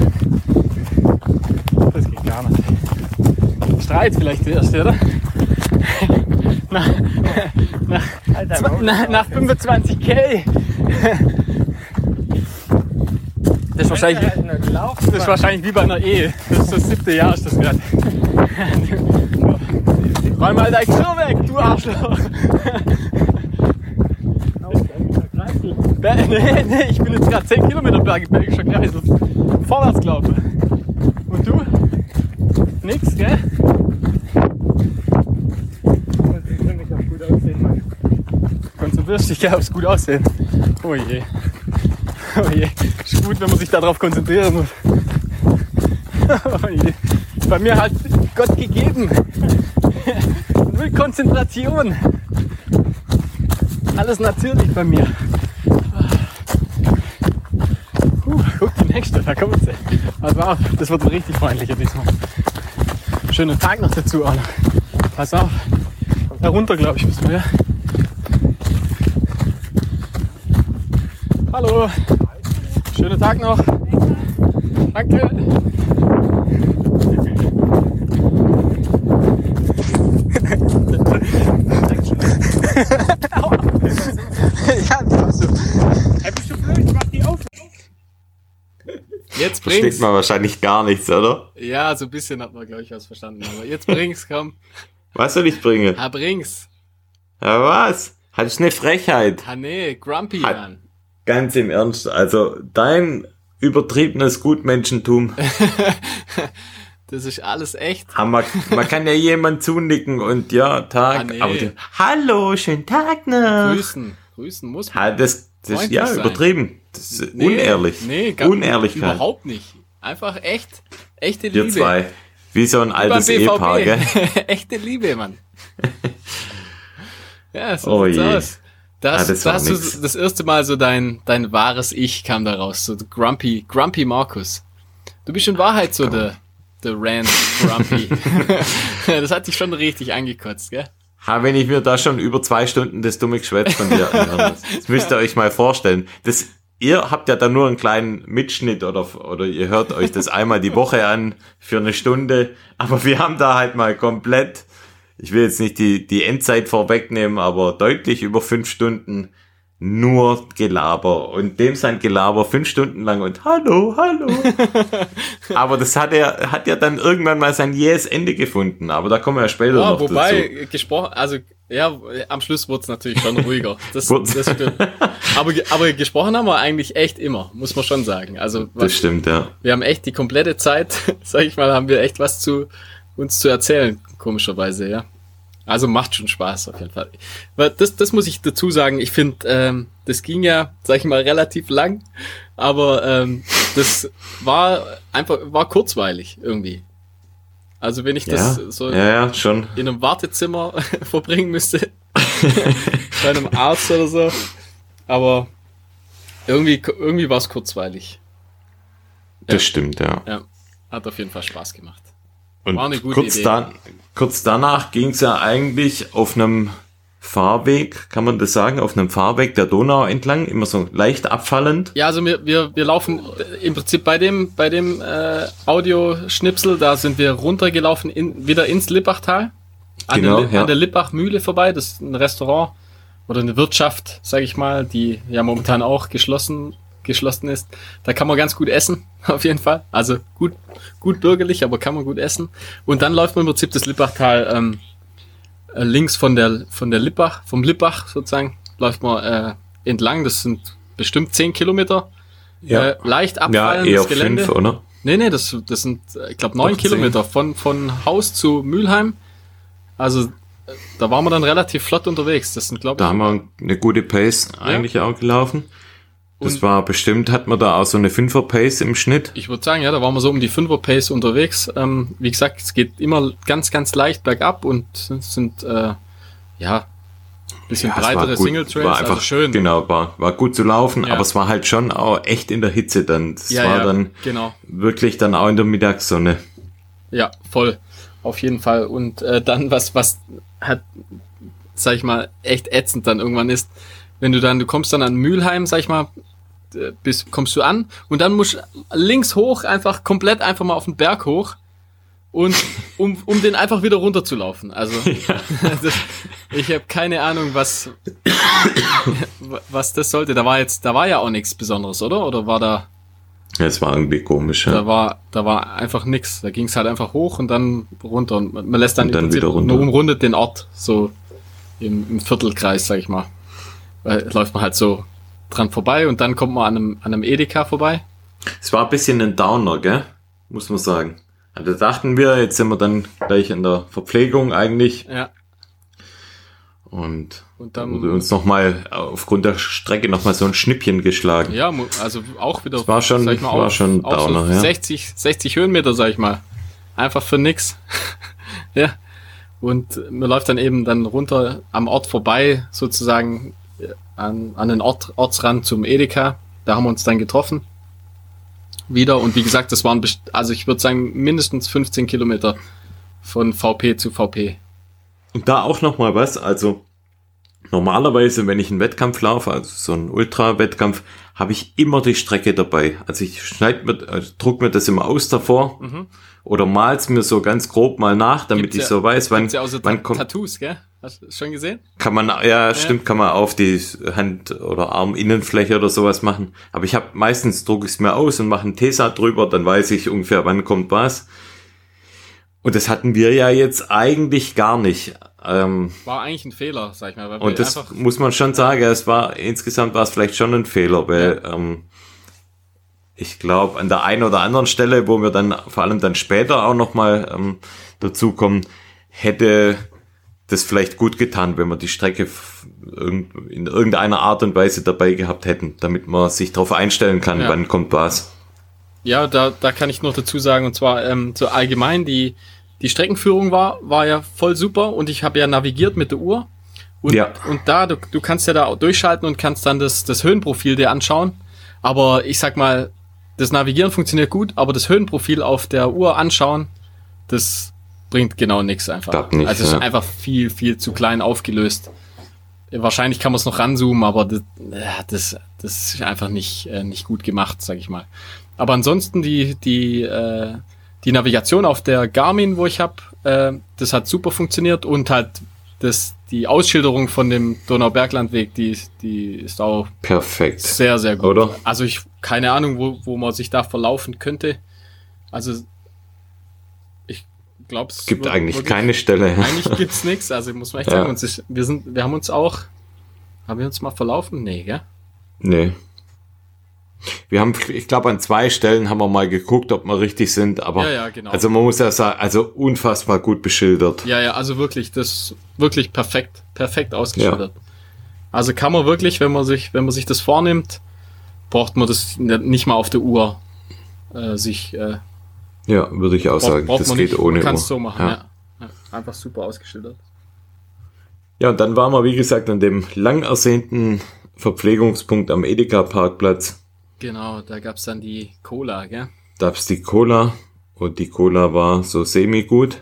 Das geht gar nicht. Streit vielleicht der erste, oder? nach, nach, zwa- nach, nach 25k. Das ist wahrscheinlich, das ist wahrscheinlich wie bei einer Ehe. Das ist das siebte Jahr ist das gerade. Räum mal dein Geschirr weg, du Arschloch. Nee, nee, ich bin jetzt gerade 10 Kilometer Berg, Bergischer Kreisel. Vorwärts gelaufen. Und du? Nix, gell? Konzentrierst dich gell, aufs gut aussehen. Oh je. Oh je. Ist gut, wenn man sich darauf konzentrieren muss. Oh je. Bei mir halt Gott gegeben. Null Konzentration. Alles natürlich bei mir. Puh, guck die nächste, da kommt sie. Pass auf, das wird ein richtig freundlicher diesmal. Schönen Tag noch dazu noch. Pass auf. Herunter, glaube ich, müssen wir. ja? Hallo. Schönen Tag noch. Danke. ja, das. Jetzt Versteht bring's. man wahrscheinlich gar nichts, oder? Ja, so ein bisschen hat man, glaube ich, was verstanden. Aber jetzt bring's, komm. Was soll ich bringen? Ha, bring's. Ja, was? Hat eine Frechheit? Ha, nee, Grumpy, Mann. Ganz im Ernst. Also, dein übertriebenes Gutmenschentum. Das ist alles echt. wir, man kann ja jemand zunicken und ja, Tag. Ah, nee. Aber du, hallo, schönen Tag noch. Grüßen. Grüßen muss man. Das, das ist ja sein. übertrieben. Das ist Nee, unehrlich. Nee, gar, Unehrlichkeit. Überhaupt nicht. Einfach echt. Echte Wir Liebe. zwei. Wie so ein Wie altes Ehepaar, gell? Echte Liebe, Mann. ja, so Oh sieht's je. aus. Das, Ah, das das, war hast du nix. das erste Mal so dein, dein wahres Ich kam da raus. So Grumpy, Grumpy Markus. Du bist in Wahrheit so der, der Rand Grumpy. das hat dich schon richtig angekotzt, gell? Ha, wenn ich mir da schon über zwei Stunden das dumme Geschwätz von dir anhören muss. Das müsst ihr euch mal vorstellen. Das, ihr habt ja da nur einen kleinen Mitschnitt oder, oder ihr hört euch das einmal die Woche an für eine Stunde. Aber wir haben da halt mal komplett, ich will jetzt nicht die, die Endzeit vorwegnehmen, aber deutlich über fünf Stunden nur Gelaber. Und dem sein Gelaber fünf Stunden lang und hallo, hallo. aber das hat er, hat ja dann irgendwann mal sein jähes Ende gefunden. Aber da kommen wir ja später Ja, noch wobei, dazu. gesprochen, also, ja, am Schluss wurde es natürlich schon ruhiger. Das, das stimmt. Aber, aber gesprochen haben wir eigentlich echt immer, muss man schon sagen. Also, Das was, stimmt, ja. wir haben echt die komplette Zeit, sag ich mal, haben wir echt was zu uns zu erzählen, komischerweise, ja. Also macht schon Spaß auf jeden Fall. Weil Das, das muss ich dazu sagen. Ich finde, ähm, das ging ja, sag ich mal, relativ lang, aber ähm, das war einfach war kurzweilig irgendwie. Also wenn ich das Ja, so ja, ja, schon. in einem Wartezimmer verbringen müsste, bei einem Arzt oder so, aber irgendwie irgendwie war es kurzweilig. Das stimmt, ja. Ja, hat auf jeden Fall Spaß gemacht. Und War eine gute kurz, Idee. da, kurz danach ging es ja eigentlich auf einem Fahrweg, kann man das sagen, auf einem Fahrweg der Donau entlang, immer so leicht abfallend. Ja, also wir, wir, wir laufen im Prinzip bei dem, bei dem äh, Audioschnipsel, da sind wir runtergelaufen, in, wieder ins Lippachtal. An, Genau, der, ja. an der Lippach-Mühle vorbei. Das ist ein Restaurant oder eine Wirtschaft, sage ich mal, die ja momentan auch geschlossen, geschlossen ist. Da kann man ganz gut essen, auf jeden Fall. Also gut, gut bürgerlich, aber kann man gut essen. Und dann läuft man im Prinzip das Lippachtal ähm, äh, links von der, von der Lippach, vom Lippach sozusagen, läuft man äh, entlang. Das sind bestimmt 10 Kilometer. Äh, leicht ja, abfallendes eher Gelände. fünf, oder? Nee, nee, das, das sind, äh, ich glaube, neun zehn. Kilometer von, von Haus zu Mülheim. Also, äh, da waren wir dann relativ flott unterwegs. Das sind, glaube Da ich, haben wir eine gute Pace eigentlich auch gelaufen. Das Und- war bestimmt, hat man da auch so eine Fünfer Pace im Schnitt. ich würde sagen, ja, da waren wir so um die 5er Pace unterwegs. Ähm, wie gesagt, es geht immer ganz, ganz leicht bergab und es sind, äh, ja, bisschen Ja, es breitere Single Trails, war einfach also schön. Genau, war, war gut zu laufen, Ja. aber es war halt schon auch echt in der Hitze dann. Das Ja, war dann genau. wirklich dann auch in der Mittagssonne. Ja, voll. Auf jeden Fall. Und äh, dann was, was hat, sag ich mal, echt ätzend dann irgendwann ist, wenn du dann, du kommst dann an Mülheim, sag ich mal, äh, bis, kommst du an und dann musst du links hoch, einfach komplett einfach mal auf den Berg hoch und um, um den einfach wieder runterzulaufen. Also das, ich habe keine Ahnung, was was das sollte. Da war jetzt, da war ja auch nichts Besonderes, oder? Oder war da? Ja, es war irgendwie komisch, ja. Da war, da war einfach nix. Da ging es halt einfach hoch und dann runter und man man lässt dann, Und dann wieder runter. nur umrundet den Ort so im, im Viertelkreis, sag ich mal. Weil läuft man halt so dran vorbei und dann kommt man an einem, an einem Edeka vorbei. Es war ein bisschen ein Downer, gell? Muss man sagen. Also dachten wir, jetzt sind wir dann gleich in der Verpflegung eigentlich Ja. und Und da dann wurde uns nochmal aufgrund der Strecke nochmal so ein Schnippchen geschlagen. Ja, also auch wieder. Das war schon- sag ich mal, war auch, schon auch so Downer, ja. 60, 60 Höhenmeter, sag ich mal. Einfach für nix. ja. Und man läuft dann eben dann runter am Ort vorbei, sozusagen an, an den Ort, Ortsrand zum Edeka. Da haben wir uns dann getroffen. Wieder. Und wie gesagt, das waren, also ich würde sagen, mindestens 15 Kilometer von VP zu VP. Und da auch nochmal was, also normalerweise, wenn ich einen Wettkampf laufe, also so einen Ultra-Wettkampf, habe ich immer die Strecke dabei. Also ich schneid mir, also druck mir das immer aus davor oder mal's mir so ganz grob mal nach, damit Mhm. Gibt's ich ja- so weiß, wann, ja so wann kommt, Tattoos, gell? Hast du das schon gesehen? kann man, ja, stimmt, kann man auf die Hand- oder Arminnenfläche oder sowas machen. Aber ich habe meistens drucke ich es mir aus und mache einen Tesa drüber, dann weiß ich ungefähr, wann kommt was. Und das hatten wir ja jetzt eigentlich gar nicht. Ähm, War eigentlich ein Fehler, sag ich mal. Und das muss man schon sagen, es war insgesamt war es vielleicht schon ein Fehler, weil ähm, ich glaube, an der einen oder anderen Stelle, wo wir dann vor allem dann später auch nochmal ähm, dazu kommen, hätte das vielleicht gut getan, wenn wir die Strecke in irgendeiner Art und Weise dabei gehabt hätten, damit man sich darauf einstellen kann, Ja. wann kommt was. Ja, da, da kann ich noch dazu sagen, und zwar ähm, so allgemein, die, die Streckenführung war, war ja voll super und ich habe ja navigiert mit der Uhr. Und, Ja. und da, du, du kannst ja da auch durchschalten und kannst dann das, das Höhenprofil dir anschauen. Aber ich sag mal, das Navigieren funktioniert gut, aber das Höhenprofil auf der Uhr anschauen, das bringt genau nichts einfach. Klappt nicht, also es ja. ist einfach viel, viel zu klein aufgelöst. Wahrscheinlich kann man es noch ranzoomen, aber das, ja, das, das ist einfach nicht, äh, nicht gut gemacht, sag ich mal. Aber ansonsten die, die, äh, die Navigation auf der Garmin, wo ich habe, äh, das hat super funktioniert und halt das, die Ausschilderung von dem Donauberglandweg, die, die ist auch Perfekt. sehr, sehr gut. Oder? Also ich, keine Ahnung, wo, wo man sich da verlaufen könnte. Also es Gibt wird eigentlich wirklich- keine Stelle. Eigentlich gibt's nichts. Also muss man echt Ja. sagen, uns ist, wir sind, wir haben uns auch, haben wir uns mal verlaufen? Nee, gell? Nee. Wir haben, ich glaube, an zwei Stellen haben wir mal geguckt, ob wir richtig sind, aber Ja, ja, genau. also man muss ja sagen, also unfassbar gut beschildert. Ja, ja, also wirklich, das wirklich perfekt, perfekt ausgeschildert. Also kann man wirklich, wenn man sich, wenn man sich das vornimmt, braucht man das nicht mal auf der Uhr äh, sich äh, Ja, würde ich auch braucht, sagen. braucht Das man geht nicht, ohne man kann es Uhr. so machen, ja. ja. Einfach super ausgeschildert. ja, und dann waren wir, wie gesagt, an dem lang ersehnten Verpflegungspunkt am Edeka-Parkplatz. Genau, da gab's dann die Cola, gell? Da gab's die Cola und die Cola war so semi-gut,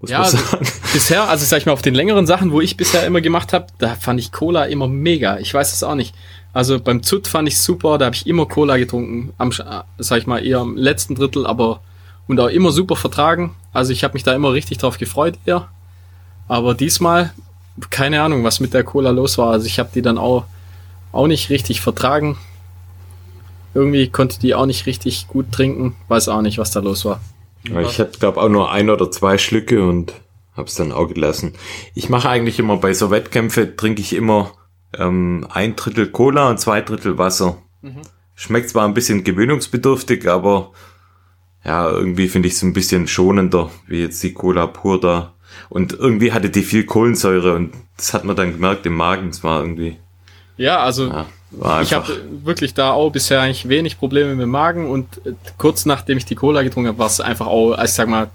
muss Ja, man also, sagen. bisher, also sag ich mal, auf den längeren Sachen, wo ich bisher immer gemacht habe, da fand ich Cola immer mega. Ich weiß es auch nicht. Also beim Zut fand ich super, da habe ich immer Cola getrunken. Am, sag ich mal, eher im letzten Drittel, aber und auch immer super vertragen. Also ich habe mich da immer richtig drauf gefreut, eher. Aber diesmal, keine Ahnung, was mit der Cola los war. Also ich habe die dann auch, auch nicht richtig vertragen. Irgendwie konnte die auch nicht richtig gut trinken. Weiß auch nicht, was da los war. Ich hatte, glaube auch nur ein oder zwei Schlücke und hab's dann auch gelassen. Ich mache eigentlich immer bei so Wettkämpfe, trinke ich immer ähm, ein Drittel Cola und zwei Drittel Wasser. Schmeckt zwar ein bisschen gewöhnungsbedürftig, aber ja, irgendwie finde ich es ein bisschen schonender, wie jetzt die Cola pur da. Und irgendwie hatte die viel Kohlensäure und das hat man dann gemerkt im Magen. Es war irgendwie, Ja, also ja, Ich habe wirklich da auch bisher eigentlich wenig Probleme mit dem Magen und äh, kurz nachdem ich die Cola getrunken habe, war es einfach auch, also ich sag mal,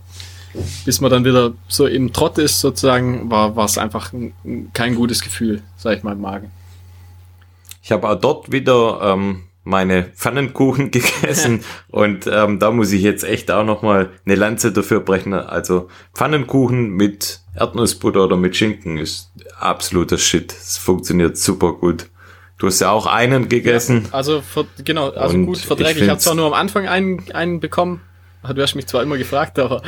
bis man dann wieder so im Trott ist sozusagen, war es einfach ein- kein gutes Gefühl, sag ich mal, im Magen. Ich habe auch dort wieder ähm, meine Pfannenkuchen gegessen und ähm, da muss ich jetzt echt auch nochmal eine Lanze dafür brechen. Also Pfannenkuchen mit Erdnussbutter oder mit Schinken ist absoluter Shit. Es funktioniert super gut. Du hast ja auch einen gegessen. Also, ver, genau, also Und gut ich verträglich. Ich, habe find's- zwar nur am Anfang einen, einen bekommen. Du hast mich zwar immer gefragt, aber,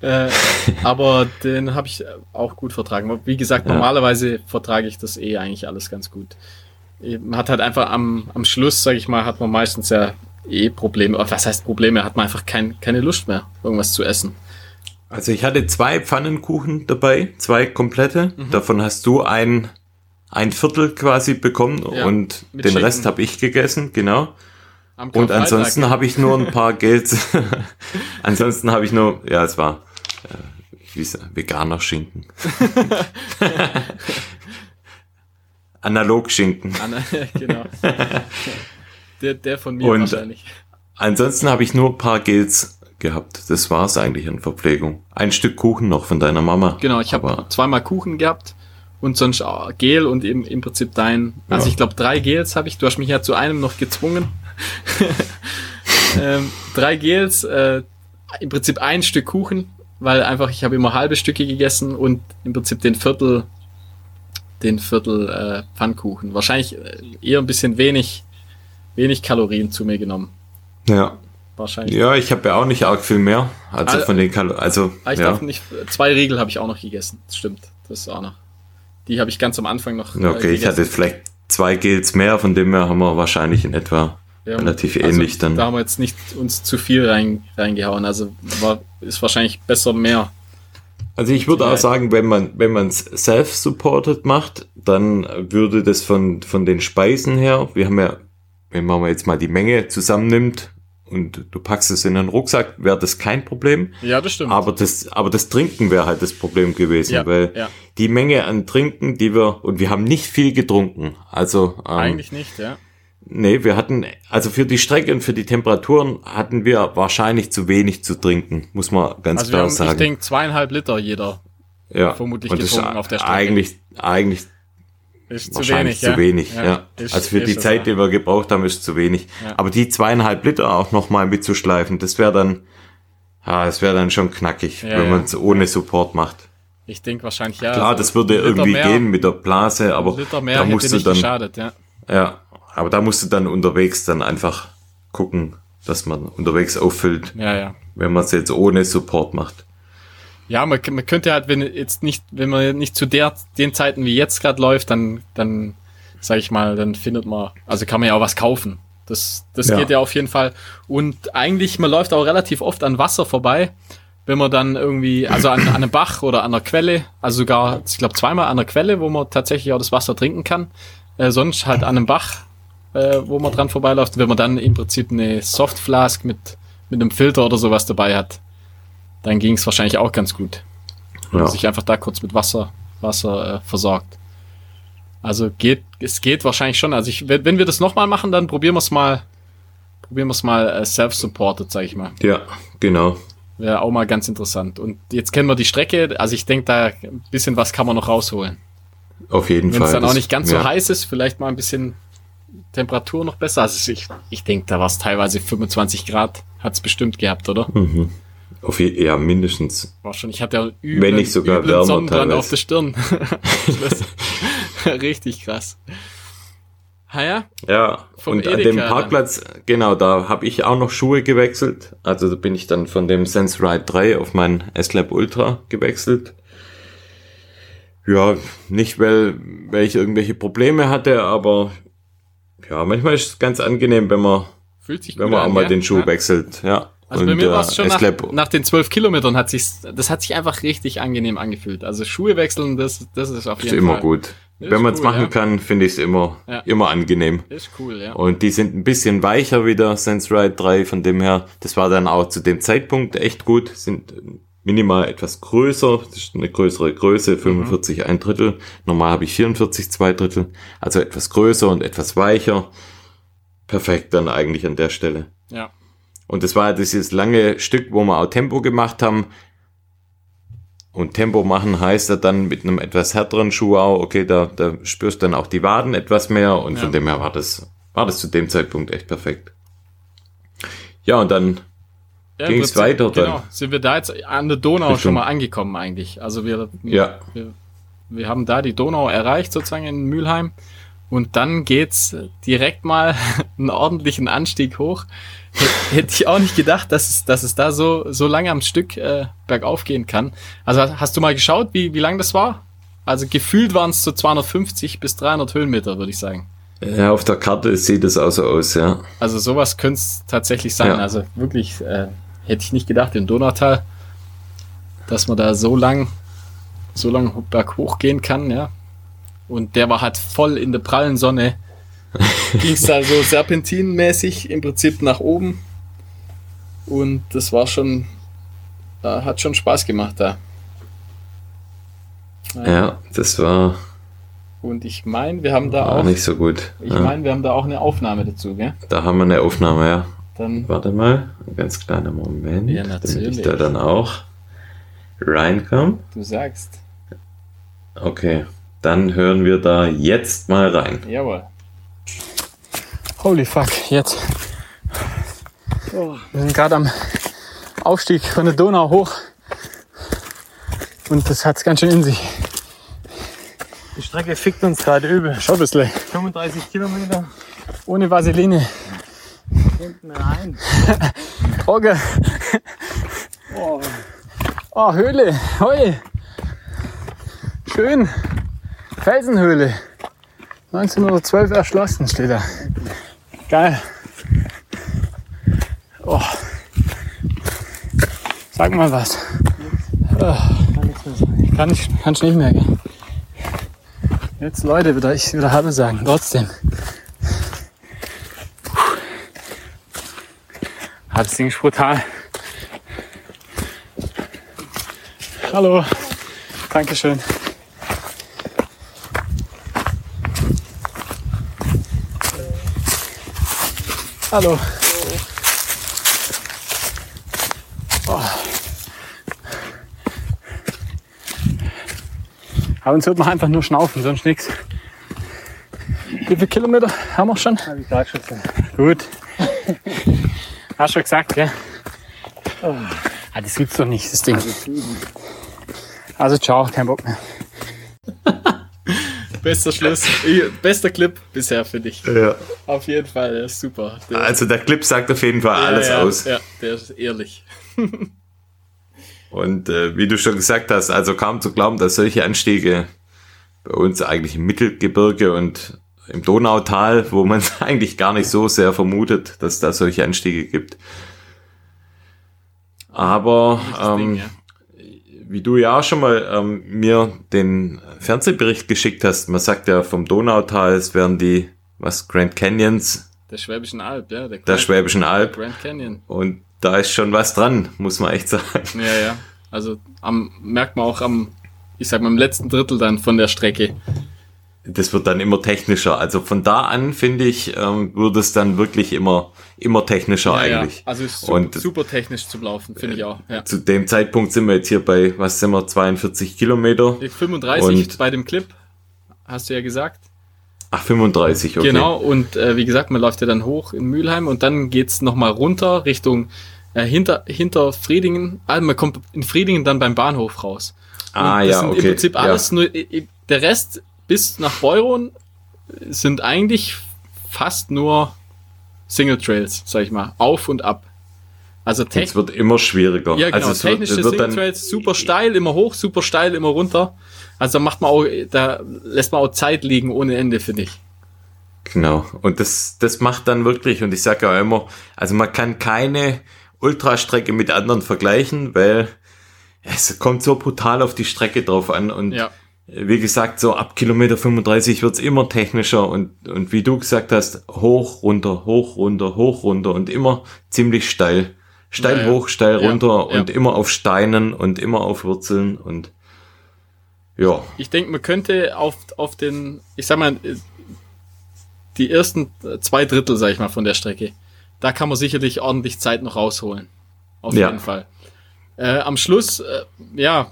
äh, aber den habe ich auch gut vertragen. Wie gesagt, Ja. normalerweise vertrage ich das eh eigentlich alles ganz gut. Man hat halt einfach am, am Schluss, sage ich mal, hat man meistens ja eh Probleme. Was heißt Probleme? Hat man einfach kein, keine Lust mehr, irgendwas zu essen. Also ich hatte zwei Pfannenkuchen dabei, zwei komplette. Mhm. Davon hast du ein, ein Viertel quasi bekommen Ja, und den Schinken. Rest habe ich gegessen, genau. Und ansonsten habe ich nur ein paar Geld. ansonsten habe ich nur, ja, es war äh, wie ist er? veganer Schinken. Analog Schinken. Anna, genau. der, der von mir Und- wahrscheinlich. Ansonsten habe ich nur ein paar Gels gehabt. Das war's eigentlich an Verpflegung. Ein Stück Kuchen noch von deiner Mama. Genau, ich habe zweimal Kuchen gehabt und sonst auch Gel und eben im Prinzip dein. Also Ja. ich glaube drei Gels habe ich. Du hast mich ja zu einem noch gezwungen. ähm, drei Gels, äh, im Prinzip ein Stück Kuchen, weil einfach ich habe immer halbe Stücke gegessen und im Prinzip den Viertel, den Viertel äh, Pfannkuchen. Wahrscheinlich äh, eher ein bisschen wenig, wenig Kalorien zu mir genommen. Ja. Wahrscheinlich. Ja, ich habe ja auch nicht arg viel mehr. Also Also- von den Kalo also Ah, ich ja. nicht. Zwei Riegel habe ich auch noch gegessen. Das stimmt. Das ist auch noch. Die habe ich ganz am Anfang noch. äh, Okay, ich hatte vielleicht zwei Gels mehr, von dem her haben wir wahrscheinlich in etwa Ja, relativ also ähnlich dann. Da haben wir jetzt nicht uns zu viel rein, reingehauen. Also war, ist wahrscheinlich besser mehr. Also ich würde auch sagen, wenn man wenn man es self-supported macht, dann würde das von von den Speisen her, wir haben ja, wenn man jetzt mal die Menge zusammennimmt und du packst es in einen Rucksack, wäre das kein Problem. Ja, das stimmt. Aber das, aber das Trinken wäre halt das Problem gewesen, Ja, weil ja. die Menge an Trinken, die wir, und wir haben nicht viel getrunken. Also, ähm, Eigentlich nicht, ja. Nee, wir hatten, also für die Strecke und für die Temperaturen hatten wir wahrscheinlich zu wenig zu trinken, muss man ganz Also wir klar haben, ich sagen. denke, zweieinhalb Liter jeder ja. vermutlich und getrunken auf der Strecke. Eigentlich, eigentlich ist zu wahrscheinlich wenig. zu wenig, ja. ja. Ist- also für die Zeit, ja. die wir gebraucht haben, ist zu wenig. Ja. Aber die zweieinhalb Liter auch nochmal mitzuschleifen, das wäre dann, ja, das wäre dann schon knackig, wenn man es ohne Support macht. Ich denke wahrscheinlich, ja. Klar, also das würde irgendwie mehr, gehen mit der Blase, aber Liter mehr da hätte musst du nicht dann, geschadet, ja. ja, aber da musst du dann unterwegs dann einfach gucken, dass man unterwegs auffüllt, Ja, ja. wenn man es jetzt ohne Support macht. Ja, man, man könnte halt, wenn jetzt nicht, wenn man nicht zu der, den Zeiten wie jetzt gerade läuft, dann, dann, sag ich mal, dann findet man, also kann man ja auch was kaufen. Das, das Ja. geht ja auf jeden Fall. Und eigentlich, man läuft auch relativ oft an Wasser vorbei, wenn man dann irgendwie, also an, an einem Bach oder an einer Quelle, also sogar, ich glaube zweimal an einer Quelle, wo man tatsächlich auch das Wasser trinken kann. Äh, sonst halt an einem Bach, äh, wo man dran vorbeiläuft, wenn man dann im Prinzip eine Softflask mit, mit einem Filter oder sowas dabei hat, dann ging es wahrscheinlich auch ganz gut Ja. sich einfach da kurz mit Wasser, Wasser äh, versorgt. Also geht, es geht wahrscheinlich schon. Also ich, wenn, wenn wir das nochmal machen, dann probieren wir es mal, probieren wir es mal äh, self-supported, sag ich mal. Ja, genau. Wäre auch mal ganz interessant. Und jetzt kennen wir die Strecke, also ich denke, da ein bisschen was kann man noch rausholen. Auf jeden Wenn Fall. es dann auch nicht ganz ja. so heiß ist, vielleicht mal ein bisschen Temperatur noch besser. Also ich, ich denke, da war es teilweise 25 Grad, hat es bestimmt gehabt, oder? Auf je, ja, mindestens. War schon, ich hatte ja üblen, Wenn nicht sogar wärmer Sonnenbrand auf der Stirn. Richtig krass. Ha ja, Ja, und an Edeka dem dann. Parkplatz, genau, da habe ich auch noch Schuhe gewechselt. Also da bin ich dann von dem Sense Ride 3 auf mein S-Lab Ultra gewechselt. Ja, nicht weil, weil ich irgendwelche Probleme hatte, aber ja, manchmal ist es ganz angenehm, wenn man, fühlt sich wenn man auch mal ja? den Schuh ja. wechselt. Ja. Also bei mir war es äh, schon nach, S-Lab- nach den zwölf Kilometern hat sich das hat sich einfach richtig angenehm angefühlt. Also Schuhe wechseln, das, das ist auf ist jeden immer Fall gut. Ist Wenn man es cool, machen ja. kann, finde ich es immer, Ja. immer angenehm. Ist cool, ja. Und die sind ein bisschen weicher wie der Sense Ride 3, von dem her, das war dann auch zu dem Zeitpunkt echt gut, sind minimal etwas größer, das ist eine größere Größe, 45 ein Drittel, normal habe ich 44 zwei Drittel, also etwas größer und etwas weicher. Perfekt dann eigentlich an der Stelle. ja. Und das war dieses lange Stück, wo wir auch Tempo gemacht haben. Und Tempo machen heißt ja dann mit einem etwas härteren Schuh auch, okay, da, da spürst du dann auch die Waden etwas mehr und Ja. von dem her war das, war das zu dem Zeitpunkt echt perfekt. Ja, und dann Ja, Ging's Prinzip, weiter dann? Genau, sind wir da jetzt an der Donau Richtung- schon mal angekommen eigentlich. Also wir, Ja. wir, wir haben da die Donau erreicht, sozusagen in Mülheim. Und dann geht's direkt mal einen ordentlichen Anstieg hoch. Hätte ich auch nicht gedacht, dass es, dass es da so, so lange am Stück äh, bergauf gehen kann. Also hast du mal geschaut, wie, wie lang das war? Also gefühlt waren es so 250 bis 300 Höhenmeter, würde ich sagen. ja, auf der Karte sieht es auch so aus, ja. Also sowas könnte es tatsächlich sein. Ja. Also wirklich, äh, hätte ich nicht gedacht im Donautal, dass man da so lang, so lang berghoch gehen kann, ja. Und der war halt voll in der prallen Sonne. Ging es da so serpentinmäßig im Prinzip nach oben. Und das war schon, äh, hat schon Spaß gemacht da. Ja, das war Und ich meine, wir haben da auch auch, nicht so gut. ich Ja, meine, wir haben da auch eine Aufnahme dazu, gell? da haben wir eine Aufnahme, ja. Dann Warte mal, ein ganz kleiner Moment, Ja, damit natürlich. ich da dann auch reinkomme. du sagst, Okay, dann hören wir da jetzt mal rein. jawohl. Holy fuck, jetzt. Wir sind gerade am Aufstieg von der Donau hoch. Und das hat's ganz schön in sich. Die Strecke fickt uns gerade übel. Schau ein bisschen. 35 Kilometer Ohne Vaseline. Hinten rein. Roger. Oh, Höhle. Hoi. Schön. Felsenhöhle. 1912 erschlossen steht da. Geil. Oh. Sag mal was. Oh. Kann ich, kann ich nicht mehr, gell? Jetzt Leute, wieder ich wieder Hallo sagen. Trotzdem. Ah, das Ding ist brutal. Hallo. Dankeschön. Hallo. Oh. Aber uns hört man einfach nur schnaufen, sonst nichts. Wie viele Kilometer haben wir schon? Gut. Hast schon gesagt, gell? Ah, das gibt's doch nicht, das Ding. Also ciao, kein Bock mehr. Bester Schluss, bester Clip bisher für dich. Ja. Auf jeden Fall, der ist super. Der, Also der Clip sagt auf jeden Fall alles ja, ja, aus. Ja, der ist ehrlich. Und äh, wie du schon gesagt hast, also kaum zu glauben, dass solche Anstiege bei uns eigentlich im Mittelgebirge und im Donautal, wo man es eigentlich gar nicht so sehr vermutet, dass da solche Anstiege gibt. Aber Das Ding, ähm, ja. wie du ja auch schon mal ähm, mir den Fernsehbericht geschickt hast, man sagt ja vom Donautal, es wären die, was, Grand Canyons Der Schwäbischen Alb, ja. Der, der Schwäbischen Alb. Grand Canyon. Und da ist schon was dran, muss man echt sagen. Ja, ja. Also am, merkt man auch am, ich sag mal, im letzten Drittel dann von der Strecke. Das wird dann immer technischer. Also von da an, finde ich, ähm, wird es dann wirklich immer, immer technischer Ja, eigentlich. Ja. Also ist super, Und super technisch zu laufen, finde ich auch. Ja. zu dem Zeitpunkt sind wir jetzt hier bei, was sind wir, 42 Kilometer? 35 Und- bei dem Clip, hast du ja gesagt. Ach, 35, okay. Genau, und äh, wie gesagt, man läuft ja dann hoch in Mülheim und dann geht's noch nochmal runter Richtung äh, hinter, hinter Friedingen. Also man kommt in Friedingen dann beim Bahnhof raus. Ah, Und das ja, sind okay. im Prinzip ja. alles nur, i- i- der Rest bis nach Beuron sind eigentlich fast nur Single Trails, sag ich mal, auf und ab. Also Es wird immer schwieriger. ja genau, also es wird, technische es wird Single Trails, super steil, immer hoch, super steil, immer runter. Also da macht man auch, da lässt man auch Zeit liegen ohne Ende, finde ich. Genau. Und das, das macht dann wirklich, und ich sage ja immer, also man kann keine Ultrastrecke mit anderen vergleichen, weil es kommt so brutal auf die Strecke drauf an. Und Ja. Wie gesagt, so ab Kilometer 35 wird's immer technischer und, und wie du gesagt hast, hoch, runter, hoch, runter, hoch, runter und immer ziemlich steil. Steil Ja, ja. hoch, steil Ja, runter ja. und immer auf Steinen und immer auf Wurzeln und ja, Ich denke, man könnte auf, auf den, ich sag mal, die ersten zwei Drittel, sag ich mal, von der Strecke, da kann man sicherlich ordentlich Zeit noch rausholen. Auf Ja. jeden Fall. Äh, am Schluss, äh, ja,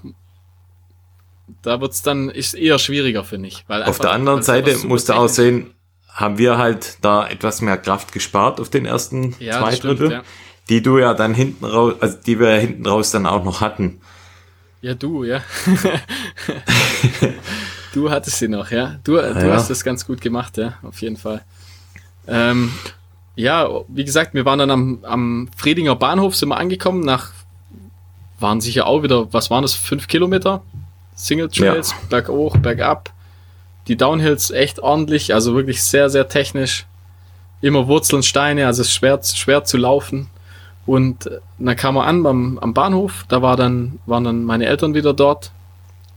da wird's dann, ist eher schwieriger, finde ich. Weil Auf der anderen es Seite musst du auch sehen, haben wir halt da etwas mehr Kraft gespart auf den ersten Ja, zwei stimmt, Drittel, ja. die du ja dann hinten raus, also die wir hinten raus dann auch noch hatten. Ja, du, ja. du hattest sie noch, ja. Du, du ja. hast das ganz gut gemacht, ja, auf jeden Fall. Ähm, ja, wie gesagt, wir waren dann am, am Friedinger Bahnhof, sind wir angekommen, nach, waren sicher auch wieder, was waren das, fünf Kilometer? Single Trails, berghoch, bergab. Die Downhills echt ordentlich, also wirklich sehr, sehr technisch. Immer Wurzeln, Steine, also es ist schwer, schwer zu laufen. Und äh, dann kam man an beim, am Bahnhof, da war dann, waren dann meine Eltern wieder dort.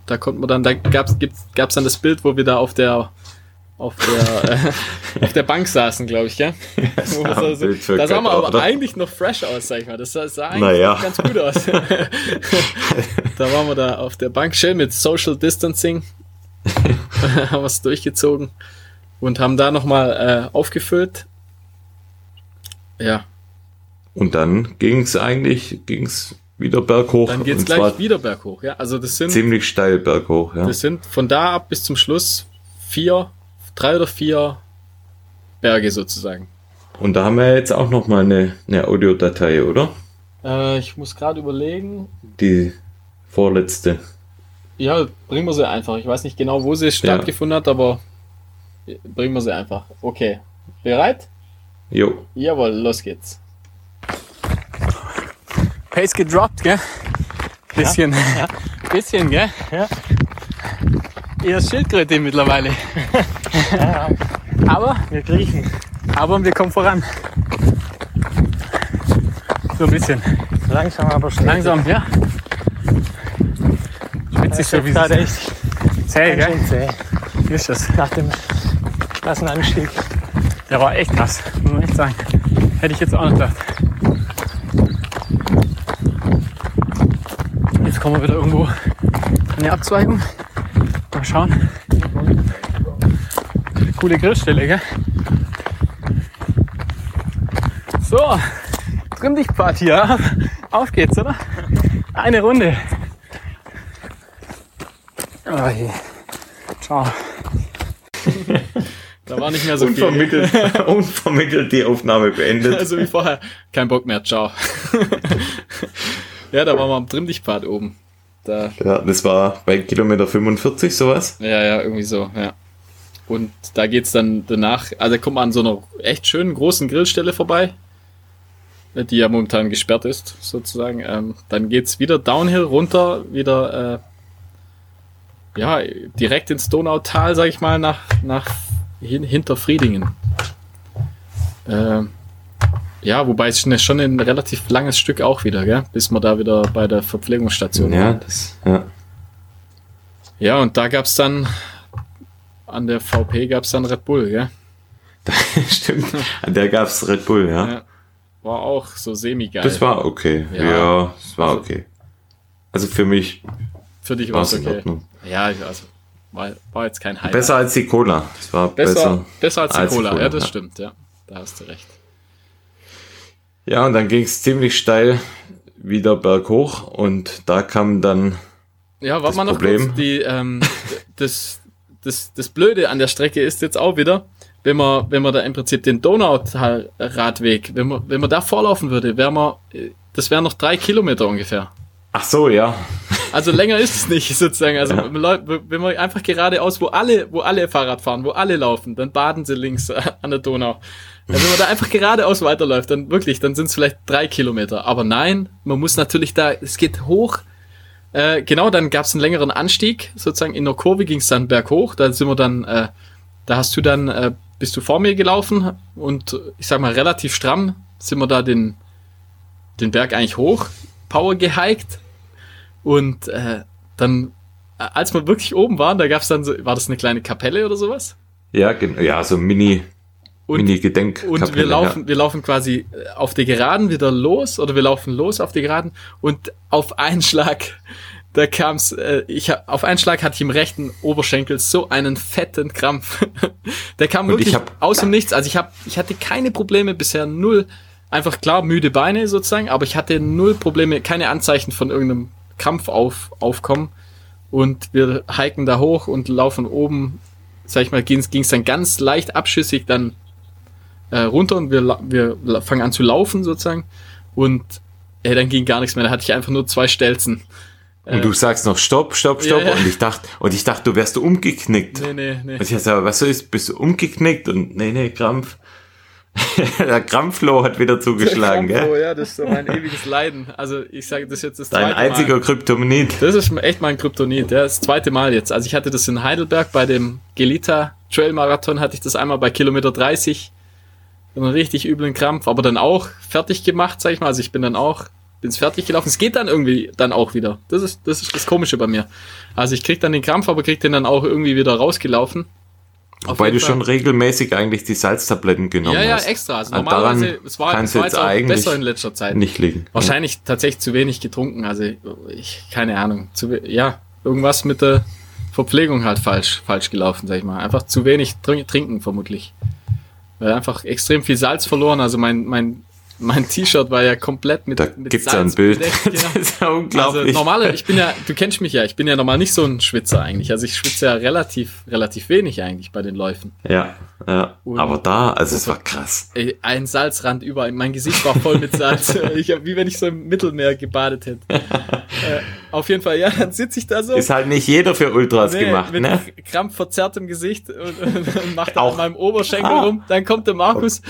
Da konnten wir dann, da gab's, gibt's, gab's dann das Bild, wo wir da auf der, auf der, äh, auf der Bank saßen, glaube ich, ja. Wo wir Ja, so, so, Bild für da sah man aber oder? eigentlich noch fresh aus, sag ich mal. Das sah, sah eigentlich Naja. ganz gut aus. da waren wir da auf der Bank schön mit Social Distancing. haben wir es durchgezogen und haben da nochmal äh, aufgefüllt. Ja, Und dann ging's eigentlich, ging's wieder berghoch. dann geht's und gleich wieder berghoch. Ja, also das sind, ziemlich steil berghoch, ja. das sind von da ab bis zum Schluss vier, drei oder vier Berge sozusagen. Und da haben wir jetzt auch noch mal eine, eine Audiodatei, oder? Äh, ich muss gerade überlegen. Die vorletzte. Ja, bringen wir sie einfach. Ich weiß nicht genau, wo sie stattgefunden hat, aber bringen wir sie einfach. Okay. Bereit? Jo. Jawohl, los geht's. Pace gedroppt, gell? Bisschen, bisschen, gell? Ja. Eher Schildkröte mittlerweile. Aber, Wir kriechen. aber wir kommen voran. So ein bisschen. Langsam, aber schnell. Langsam, ja. Schwitzig Das so ist wie gerade echt zäh, gell? zäh. Ist das. Nach dem krassen Anstieg. Der war echt krass, muss man echt sagen. Hätte ich jetzt auch nicht gedacht. Jetzt kommen wir wieder irgendwo an eine Abzweigung. Mal schauen. Coole Grillstelle, gell? So, trimm dich Pfad hier. Auf geht's, oder? Eine Runde. Oh je. Ciao. Da war nicht mehr so viel. Unvermittelt, unvermittelt die Aufnahme beendet. Also wie vorher. Kein Bock mehr, ciao. ja, da waren wir am Trimmdichtpfad oben. Da, Ja, das war bei Kilometer 45 sowas. ja, ja, irgendwie so, ja. Und da geht's dann danach, also kommt man an so einer echt schönen großen Grillstelle vorbei, die ja momentan gesperrt ist, sozusagen. Ähm, dann geht's wieder downhill runter, wieder äh, ja, direkt ins Donautal, sag ich mal, nach, nach hin, hinter Friedingen. Ähm, ja, wobei es schon ein relativ langes Stück auch wieder, gell? bis wir da wieder bei der Verpflegungsstation Ja, das, ja. Ja, und da gab's dann, an der VP gab's dann Red Bull, gell? Stimmt. An der gab's Red Bull, ja. Ja. War auch so semi-geil. Das war okay. Ja. Ja, das war Also- okay. Also für mich Für dich war es okay. Ja, also, war, war jetzt kein Highlight. Besser als die Cola. Das war besser, besser. besser, als die als die Cola. Cola, Ja, das ja. stimmt, ja. Da hast du recht. Ja, und dann ging's ziemlich steil wieder berghoch und da kam dann Ja, warte Das mal noch Problem- kurz. Die, ähm, das, das, das Blöde an der Strecke ist jetzt auch wieder, wenn man, wenn man da im Prinzip den Donautal-Radweg, wenn man, wenn man da vorlaufen würde, wäre man, äh, das wären noch drei Kilometer ungefähr. Ach so, ja. Also länger ist es nicht sozusagen. Also Ja. wenn man einfach geradeaus, wo alle, wo alle Fahrrad fahren, wo alle laufen, dann baden sie links an der Donau. Ja, wenn man da einfach geradeaus weiterläuft, dann wirklich, dann sind es vielleicht drei Kilometer. Aber nein, man muss natürlich da, es geht hoch. Äh, genau, dann gab es einen längeren Anstieg, sozusagen in der Kurve ging es dann berghoch. Da sind wir dann, äh, da hast du dann, äh, bist du vor mir gelaufen und ich sag mal relativ stramm sind wir da den, den Berg eigentlich hoch, Power gehiked und äh, dann, äh, als wir wirklich oben waren, da gab es dann so, war das eine kleine Kapelle oder sowas? Ja, gen- ja, so Mini, Und, Mini Gedenk. und wir laufen, wir laufen quasi äh, auf die Geraden wieder los oder wir laufen los auf die Geraden und auf einen Schlag, da kam's, äh, ich hab, auf einen Schlag hatte ich im rechten Oberschenkel so einen fetten Krampf. Der kam Und ich wirklich aus dem Nichts. Also ich habe, ich hatte keine Probleme bisher null. Einfach klar müde Beine sozusagen, aber ich hatte null Probleme, keine Anzeichen von irgendeinem Krampf auf, aufkommen. Und wir hiken da hoch und laufen oben sag ich mal, ging es dann ganz leicht abschüssig dann äh, runter und wir, wir fangen an zu laufen sozusagen. Und äh, dann ging gar nichts mehr. Da hatte ich einfach nur zwei Stelzen. Und du sagst noch Stopp, Stopp, Stopp. Ja. Und ich dachte, und ich dachte, du wärst umgeknickt. Nee, nee, nee. Und ich sag, was ist, bist du umgeknickt? Und nee, nee, Krampf. Der Krampfloh hat wieder zugeschlagen, Oh gell? ja, das ist so mein ewiges Leiden. Also ich sage das jetzt das Dein zweite einziger Mal. Kryptonit. Das ist echt mein Kryptonit. Ja, das zweite Mal jetzt. Also ich hatte das in Heidelberg bei dem Gelita Trail Marathon hatte ich das einmal bei Kilometer 30. Einen richtig üblen Krampf, aber dann auch fertig gemacht, sag ich mal. Also ich bin dann auch bin's fertig gelaufen. Es geht dann irgendwie dann auch wieder. Das ist das ist das Komische bei mir. Also ich krieg dann den Krampf, aber krieg den dann auch irgendwie wieder rausgelaufen. Auf Wobei du schon regelmäßig eigentlich die Salztabletten genommen ja, ja, hast. extra. Also Und normalerweise, daran es war, es war jetzt auch eigentlich besser in letzter Zeit. Nicht liegen. Wahrscheinlich tatsächlich zu wenig getrunken. Also ich, keine Ahnung. Zu, ja, irgendwas mit der Verpflegung halt falsch, falsch gelaufen, sag ich mal. Einfach zu wenig trink, trinken vermutlich. Einfach extrem viel Salz verloren. Also mein, mein, mein T-Shirt war ja komplett mit, Da mit gibt's ja ein Bild. bedeckt, genau. Das ist ja Also unglaublich. normale, ich bin ja, du kennst mich ja, ich bin ja normal nicht so ein Schwitzer eigentlich. Also ich schwitze ja relativ, relativ wenig eigentlich bei den Läufen. ja, ja. Und- Aber da, also es war krass. Ein Salzrand überall. Mein Gesicht war voll mit Salz. ich hab, wie wenn ich so im Mittelmeer gebadet hätte. auf jeden Fall, ja, dann sitze ich da so. Ist halt nicht jeder für Ultras Nee, gemacht, mit ne? krampfverzerrtem Gesicht und, und, und macht Auch. an meinem Oberschenkel Ah. rum. Dann kommt der Markus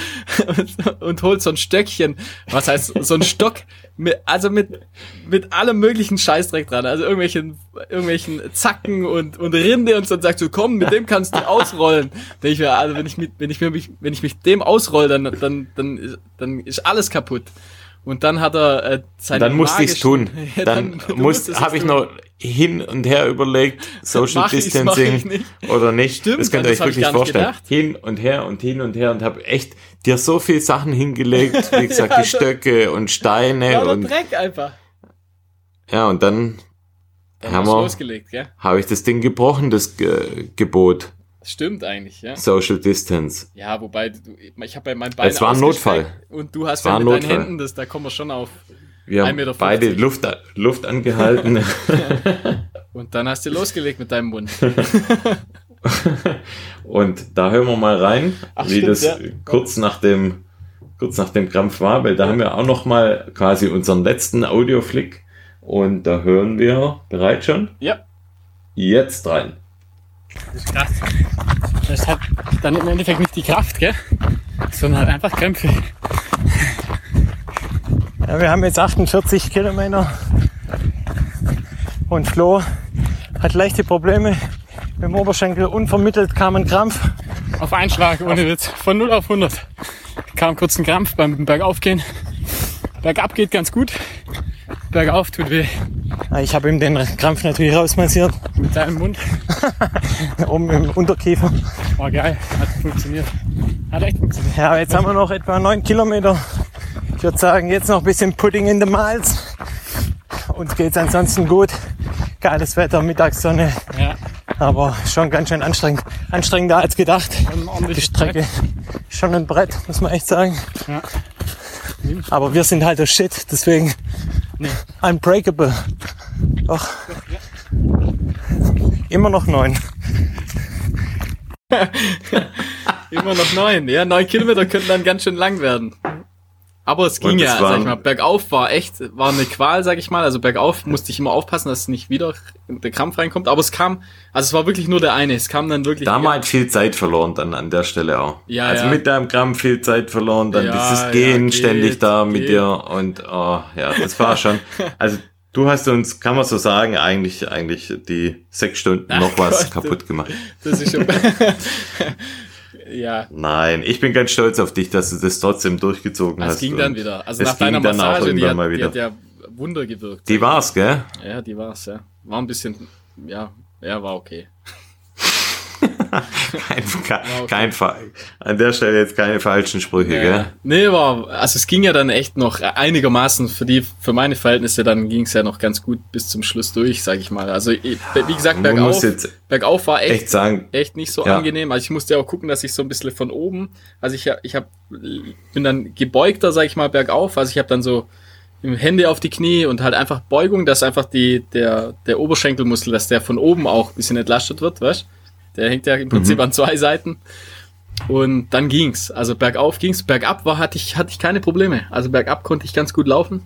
und, und holt so ein Stöckchen. Was heißt so ein Stock? Mit, also mit, mit allem möglichen Scheißdreck dran. Also irgendwelchen, irgendwelchen Zacken und, und Rinde und so und sagt so, komm, mit dem kannst du ausrollen. Denk ich mir, also wenn ich mit, wenn ich mir mich, wenn ich mich dem ausroll, dann, dann, dann, dann ist alles kaputt. Und dann hat er äh, seine Dann musste ich's magischen- tun. Ja, Dann musstest habe es ich noch hin und her überlegt, Social Mach Distancing ich nicht. oder nicht. Stimmt, das könnt ihr euch ich wirklich vorstellen. gedacht. Hin und her und hin und her und habe echt dir so viel Sachen hingelegt, wie gesagt, Ja, die Stöcke und Steine Ja, und Dreck einfach. ja und dann Dann haben wir, habe ich das Ding gebrochen, das Ge Gebot Stimmt eigentlich, ja. Social Distance. Ja, wobei, du, ich habe bei meinem Bein Es war ein Notfall. Und du hast war ja mit deinen Notfall. Händen, das, da kommen wir schon auf. Wir 1,50 haben beide Luft, Luft angehalten. Und dann hast du losgelegt mit deinem Mund. Und da hören wir mal rein, Ach, wie stimmt, das ja. kurz nach dem kurz nach dem Krampf war, weil da haben wir auch noch mal quasi unseren letzten Audioflick und da hören wir bereit schon Ja. jetzt rein. Das ist krass. Das hat dann im Endeffekt nicht die Kraft, gell? Sondern halt einfach Krämpfe. Ja, wir haben jetzt 48 Kilometer und Flo hat leichte Probleme mit dem Oberschenkel. Unvermittelt kam ein Krampf. Auf einen Schlag, ohne Witz. Von 0 auf 100. Kam kurz ein Krampf beim Bergaufgehen. Bergab geht ganz gut. Bergauf tut weh. Ich habe ihm den Krampf natürlich rausmassiert, Mit deinem Mund. oben im Unterkiefer. War geil. Hat funktioniert. Hat echt funktioniert. Ja, jetzt haben wir noch etwa 9 Kilometer. Ich würde sagen, jetzt noch ein bisschen Pudding in the Miles. Uns geht's ansonsten gut. Geiles Wetter, Mittagssonne, Ja. aber schon ganz schön anstrengend. Anstrengender als gedacht. Die Strecke ist schon ein Brett, muss man echt sagen. Ja. Aber wir sind halt der Shit, deswegen unbreakable. Doch. Immer noch neun. Immer noch neun. Ja, neun Kilometer könnten dann ganz schön lang werden. Aber es ging ja, sag ich mal, bergauf war echt, war eine Qual, sag ich mal. Also bergauf musste ich immer aufpassen, dass nicht wieder der Krampf reinkommt. Aber es kam, also es war wirklich nur der eine. Es kam dann wirklich. Da haben wir halt viel Zeit verloren dann an der Stelle auch. Ja, also ja. mit deinem Krampf viel Zeit verloren, dann Ja, dieses ja, Gehen geht, ständig da mit geht. dir und oh, ja, das war schon. Also du hast uns, kann man so sagen, eigentlich eigentlich die sechs Stunden Ach noch was Gott, kaputt gemacht. das ist schon. ja, Nein, ich bin ganz stolz auf dich, dass du das trotzdem durchgezogen es hast. ging und dann wieder. Also nach deiner ging Massage, die hat, mal die wieder. hat ja Wunder gewirkt. Die war's, gell? Ja, die war's, ja. War ein bisschen, ja, ja, war okay. Kein, kein, okay. kein Fa- an der Stelle jetzt keine falschen Sprüche, Ja. gell? Nee, war, also es ging ja dann echt noch einigermaßen für die, für meine Verhältnisse, dann ging es ja noch ganz gut bis zum Schluss durch, sag ich mal. Also, wie gesagt, bergauf, bergauf war echt, echt sagen, echt nicht so Ja. angenehm. Also ich musste ja auch gucken, dass ich so ein bisschen von oben, also ich, ich hab, bin dann gebeugter, sag ich mal, bergauf. Also ich habe dann so Hände auf die Knie und halt einfach Beugung, dass einfach die, der, der Oberschenkelmuskel, dass der von oben auch ein bisschen entlastet wird, weißt Der hängt ja im Prinzip an zwei Seiten. Und dann ging's. Also bergauf ging's. Bergab war, hatte ich, hatte ich keine Probleme. Also bergab konnte ich ganz gut laufen.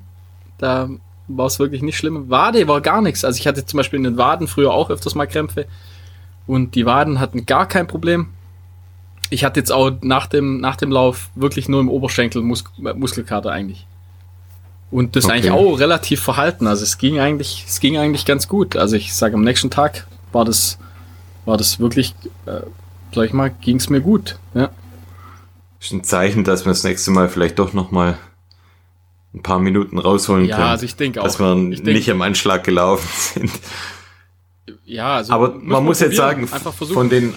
Da war es wirklich nicht schlimm. Wade war gar nichts. Also ich hatte zum Beispiel in den Waden früher auch öfters mal Krämpfe. Und die Waden hatten gar kein Problem. Ich hatte jetzt auch nach dem, nach dem Lauf wirklich nur im Oberschenkel Mus Muskelkater eigentlich. Und das Okay. eigentlich auch relativ verhalten. Also es ging eigentlich, es ging eigentlich ganz gut. Also ich sage, am nächsten Tag war das, war das wirklich, äh, sag ich mal, ging es mir gut. Ja. Ist ein Zeichen, dass wir das nächste Mal vielleicht doch noch mal ein paar Minuten rausholen Ja, können. also ich denke auch. Dass wir Ich denk- nicht am Anschlag gelaufen sind. Ja, also Aber man muss jetzt sagen, von den,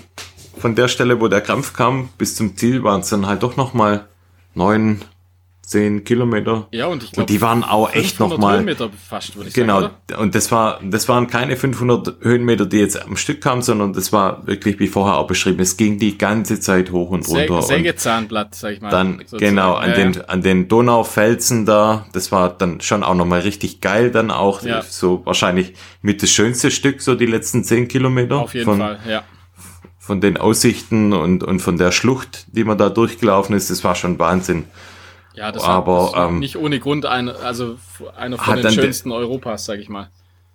von der Stelle, wo der Krampf kam, bis zum Ziel waren es dann halt doch noch mal neun, zehn Kilometer. ja, und ich glaube, die waren auch echt noch mal Höhenmeter fast, Genau, sagen. Und das war, das waren keine 500 Höhenmeter, die jetzt am Stück kamen, sondern das war wirklich, wie vorher auch beschrieben, es ging die ganze Zeit hoch und runter. Und Sägezahnblatt, sag ich mal. dann, sozusagen. genau, an Ja, den, ja. an den Donaufelsen da, das war dann schon auch nochmal richtig geil, dann auch Ja. so wahrscheinlich mit das schönste Stück, so die letzten 10 Kilometer. Auf jeden von, Fall, ja. Von den Aussichten und, und von der Schlucht, die man da durchgelaufen ist, das war schon Wahnsinn. Ja, das Aber, ähm, nicht ohne Grund eine, also einer von den dann de- schönsten Europas, sag ich mal.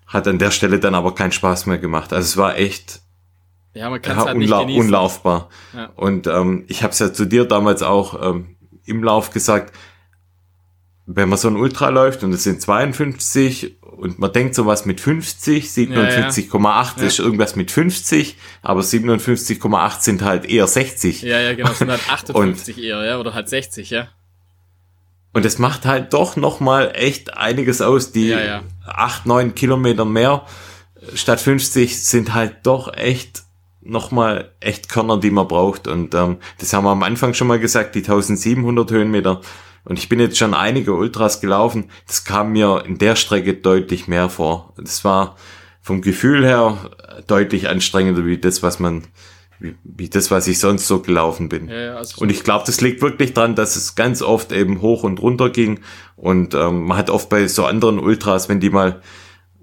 Hat an der Stelle dann aber keinen Spaß mehr gemacht. Also es war echt, Ja, man ja, halt unla genießen. unlaufbar. Ja. Und ähm, ich habe es ja zu dir damals auch ähm, im Lauf gesagt, wenn man so ein Ultra läuft und es sind 52 und man denkt sowas mit 50, 57,8 Ja. ist irgendwas mit 50, aber 57,8 sind halt eher 60. Ja, ja, genau, sind halt 58 eher, ja, oder halt 60, ja. Und es macht halt doch nochmal echt einiges aus. Die Ja, ja. 8, 9 Kilometer mehr statt 50 sind halt doch echt nochmal echt Körner, die man braucht. Und ähm, das haben wir am Anfang schon mal gesagt, die 1700 Höhenmeter. Und ich bin jetzt schon einige Ultras gelaufen. Das kam mir in der Strecke deutlich mehr vor. Das war vom Gefühl her deutlich anstrengender wie das, was man, wie, wie das, was ich sonst so gelaufen bin. ja, ja also Und ich glaube, das liegt wirklich dran, dass es ganz oft eben hoch und runter ging. Und ähm, man hat oft bei so anderen Ultras, wenn die mal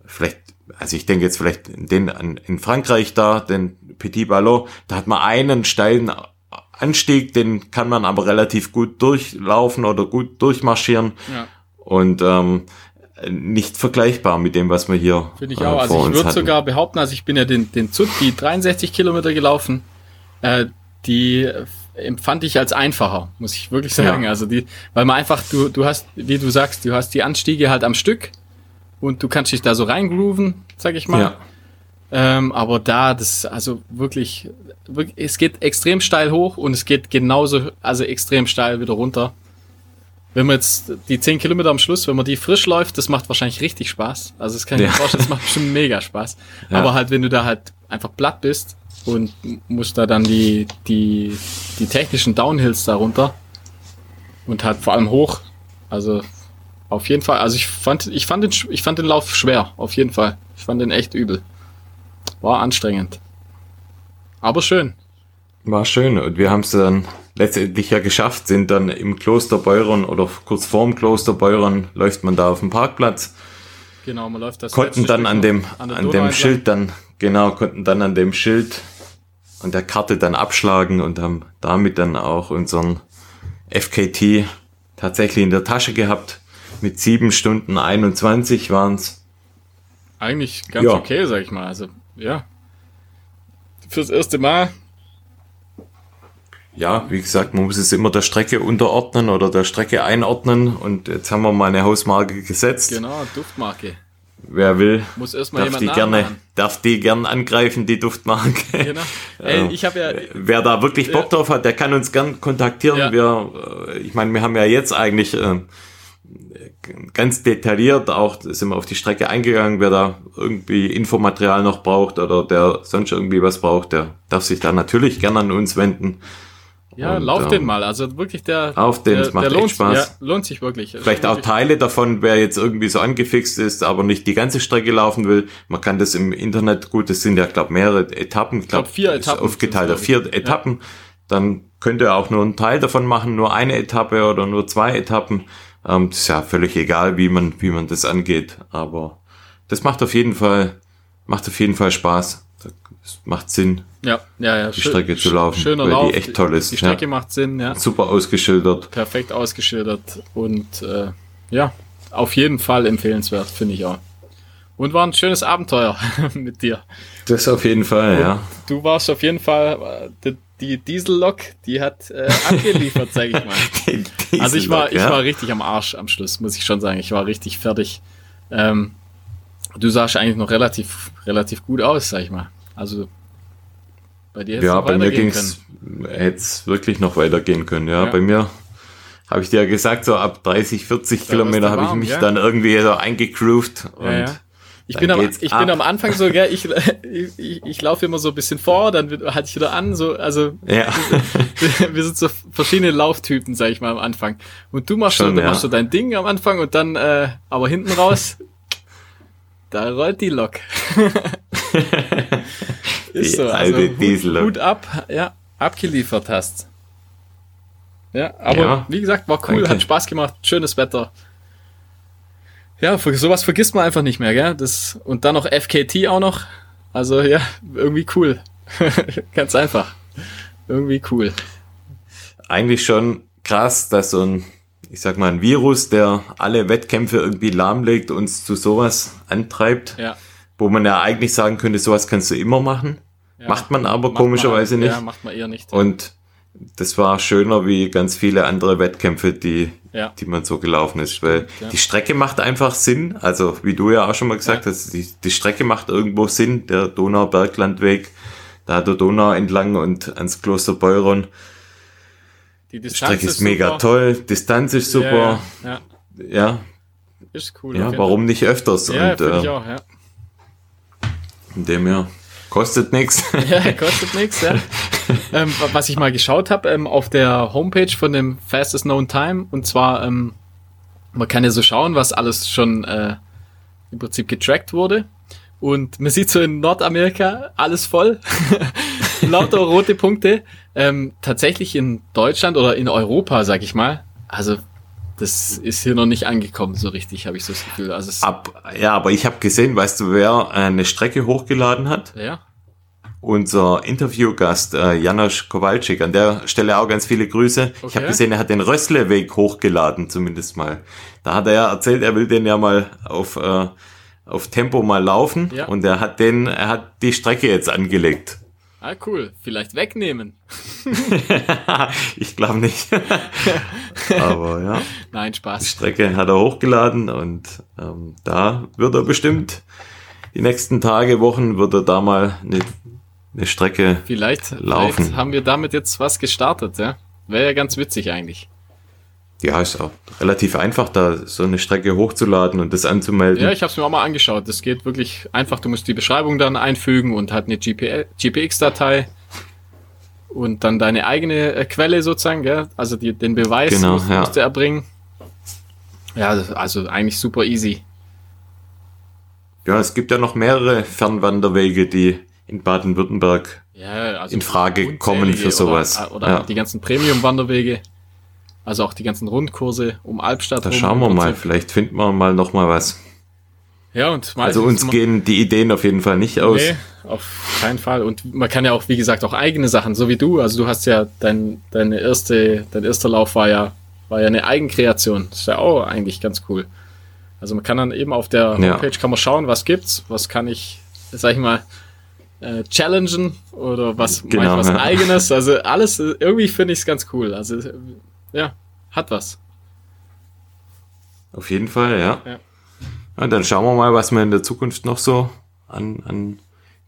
vielleicht, also ich denke jetzt vielleicht in den an, in Frankreich da, den Petit Ballon, da hat man einen steilen Anstieg, den kann man aber relativ gut durchlaufen oder gut durchmarschieren. ja, Und ähm, nicht vergleichbar mit dem, was wir hier finde ich äh, auch. Also ich würde sogar behaupten, also ich bin ja den, den Zut, die 63 Kilometer gelaufen, äh, die empfand ich als einfacher, muss ich wirklich sagen. Ja. Also die, weil man einfach, du, du hast, wie du sagst, du hast die Anstiege halt am Stück und du kannst dich da so reingrooven, sag ich mal. Ja. Ähm, aber da, das, also wirklich, wirklich, es geht extrem steil hoch und es geht genauso, also extrem steil wieder runter. Wenn man jetzt die 10 Kilometer am Schluss, wenn man die frisch läuft, das macht wahrscheinlich richtig Spaß. Also das kann ich Ja. mir vorstellen, das macht bestimmt mega Spaß. Ja. Aber halt, wenn du da halt einfach platt bist und musst da dann die, die, die technischen Downhills da runter und halt vor allem hoch. Also auf jeden Fall, also ich fand, ich fand den, ich fand den Lauf schwer, auf jeden Fall. Ich fand den echt übel. War anstrengend. Aber schön. War schön und wir haben es dann letztendlich ja geschafft, sind dann im Kloster Beuron oder kurz vorm Kloster Beuron läuft man da auf dem Parkplatz, Genau, man läuft das konnten dann an dem, an Donau dem. Schild dann, genau, konnten dann an dem Schild und der Karte dann abschlagen und haben damit dann auch unseren FKT tatsächlich in der Tasche gehabt. Mit sieben Stunden 21 waren's. Eigentlich ganz Ja. okay, sag ich mal. Also, ja. Fürs erste Mal. Ja, wie gesagt, man muss es immer der Strecke unterordnen oder der Strecke einordnen und jetzt haben wir mal eine Hausmarke gesetzt. Genau, Duftmarke. Wer will, Muss erstmal darf jemand die gerne, darf die gern angreifen, die Duftmarke. Genau. Ey, ich habe ja. Wer da wirklich Bock Ja. drauf hat, der kann uns gern kontaktieren. Ja. Wir, äh, ich meine, wir haben ja jetzt eigentlich äh, ganz detailliert auch sind wir auf die Strecke eingegangen. Wer da irgendwie Infomaterial noch braucht oder der sonst irgendwie was braucht, der darf sich da natürlich gern an uns wenden. Ja, Und, lauf ähm, den mal. Also wirklich der. Lauf den, der, es macht der echt lohnt, Spaß. Ja, lohnt sich wirklich. Ist Vielleicht auch wirklich- Teile davon, wer jetzt irgendwie so angefixt ist, aber nicht die ganze Strecke laufen will. Man kann das im Internet, gut, das sind ja, glaube mehrere Etappen. Ich glaub, glaube, vier Etappen Aufgeteilt auf vier glaub. Etappen. Dann könnt ihr auch nur einen Teil davon machen, nur eine Etappe oder nur zwei Etappen. Ähm, das ist ja völlig egal, wie man, wie man das angeht. Aber das macht auf jeden Fall, macht auf jeden Fall Spaß. Es macht Sinn, Ja, ja, ja. die Strecke zu laufen, Schöner weil Lauf. die echt toll ist. Die Strecke ja. macht Sinn, ja. Super ausgeschildert. Perfekt ausgeschildert und äh, ja, auf jeden Fall empfehlenswert, finde ich auch. Und war ein schönes Abenteuer mit dir. Das auf jeden Fall, ja. Du warst auf jeden Fall, äh, die, die Diesellok, die hat äh, abgeliefert, sag ich mal. Also ich war, ich war richtig am Arsch am Schluss, muss ich schon sagen. Ich war richtig fertig. Ähm, du sahst eigentlich noch relativ, relativ gut aus, sag ich mal. Also bei dir hätte Ja, es bei mir ging's, hätte es wirklich noch weitergehen können. Ja, Ja. bei mir habe ich dir ja gesagt, so ab 30, 40 Kilometer du habe ich mich ja. dann irgendwie so eingegroovt. Und. Ich, bin am, ich ab. bin am Anfang so, gell, ich, ich, ich, ich laufe immer so ein bisschen vor, dann halte ich wieder an, so, also ja. wir sind so verschiedene Lauftypen, sag ich mal, am Anfang. Und du machst Schon, so, du ja. machst so dein Ding am Anfang und dann, äh, aber hinten raus, da rollt die Lok. Ist Die so, also alte Diesellok. Hut ab, ja, abgeliefert hast. Ja, aber Ja. wie gesagt, war cool, Danke. hat Spaß gemacht, schönes Wetter. Ja, für sowas vergisst man einfach nicht mehr, gell? Das, und dann noch FKT auch noch. Also ja, irgendwie cool. Ganz einfach. Irgendwie cool. Eigentlich schon krass, dass so ein, ich sag mal, ein Virus, der alle Wettkämpfe irgendwie lahmlegt, uns zu sowas antreibt, Ja. wo man ja eigentlich sagen könnte, sowas kannst du immer machen. ja. Macht man aber Macht komischerweise man, nicht. Ja, macht man eher nicht. Und das war schöner wie ganz viele andere Wettkämpfe, die, Ja. die man so gelaufen ist. Weil ja. die Strecke macht einfach Sinn. Also wie du ja auch schon mal gesagt hast, die, die Strecke macht irgendwo Sinn. Der Donau-Berglandweg, da der Donau entlang und ans Kloster Beuron. Die Die Strecke ist, mega super. toll, Distanz ist super. Ja, ja, Ja, ist cool. ja, warum nicht öfters? Ja, und finde ich äh, auch, ja. in dem ja kostet nichts. Ja, kostet nichts, ja. ähm, wa- was ich mal geschaut habe, ähm, auf der Homepage von dem Fastest Known Time, und zwar, ähm, man kann ja so schauen, was alles schon äh, im Prinzip getrackt wurde. Und man sieht so in Nordamerika alles voll. Lauter rote Punkte. Ähm, tatsächlich in Deutschland oder in Europa, sag ich mal. Also, das ist hier noch nicht angekommen, so richtig, habe ich so das Gefühl. Also, Ab, ja, aber ich habe gesehen, weißt du, wer eine Strecke hochgeladen hat? ja. unser Interviewgast äh, Janosch Kowalczyk. An der Stelle auch ganz viele Grüße. Ich Okay. habe gesehen, er hat den Rössleweg hochgeladen, zumindest mal. Da hat er ja erzählt, er will den ja mal auf, äh, auf Tempo mal laufen. Ja. Und er hat den, er hat die Strecke jetzt angelegt. Ah, cool. Vielleicht wegnehmen. ich glaube nicht. Aber ja, Nein, die Spaß. Strecke hat er hochgeladen und ähm, da wird er bestimmt die nächsten Tage, Wochen wird er da mal eine, eine Strecke Vielleicht, Laufen. vielleicht haben wir damit jetzt was gestartet, ja. Wäre ja ganz witzig eigentlich. Ja, ist auch relativ einfach, da so eine Strecke hochzuladen und das anzumelden. Ja, ich habe es mir auch mal angeschaut. Das geht wirklich einfach. Du musst die Beschreibung dann einfügen und halt eine GPX-Datei und dann deine eigene äh, Quelle sozusagen, gell? also die, den Beweis Genau, musst, ja. musst du erbringen. Ja, also eigentlich super easy. ja, es gibt ja noch mehrere Fernwanderwege, die in Baden-Württemberg Ja, also In Frage kommen für sowas. Oder, oder Ja. die ganzen Premium-Wanderwege. Also auch die ganzen Rundkurse um Albstadt. Da schauen wir mal, vielleicht finden wir mal noch mal was. Ja, und Also uns gehen die Ideen auf jeden Fall nicht aus. Nee, auf keinen Fall. Und man kann ja auch, wie gesagt, auch eigene Sachen, so wie du. Also du hast ja dein, deine erste, dein erster Lauf war ja, war ja eine Eigenkreation. Das ist ja auch eigentlich ganz cool. Also man kann dann eben auf der Ja. Homepage kann man schauen, was gibt's, was kann ich, sag ich mal, äh, challengen oder was Genau, ich was ja. eigenes. Also alles, äh, irgendwie finde ich es ganz cool. Also ja, hat was. Auf jeden Fall, ja. Ja. ja. Dann schauen wir mal, was wir in der Zukunft noch so an, an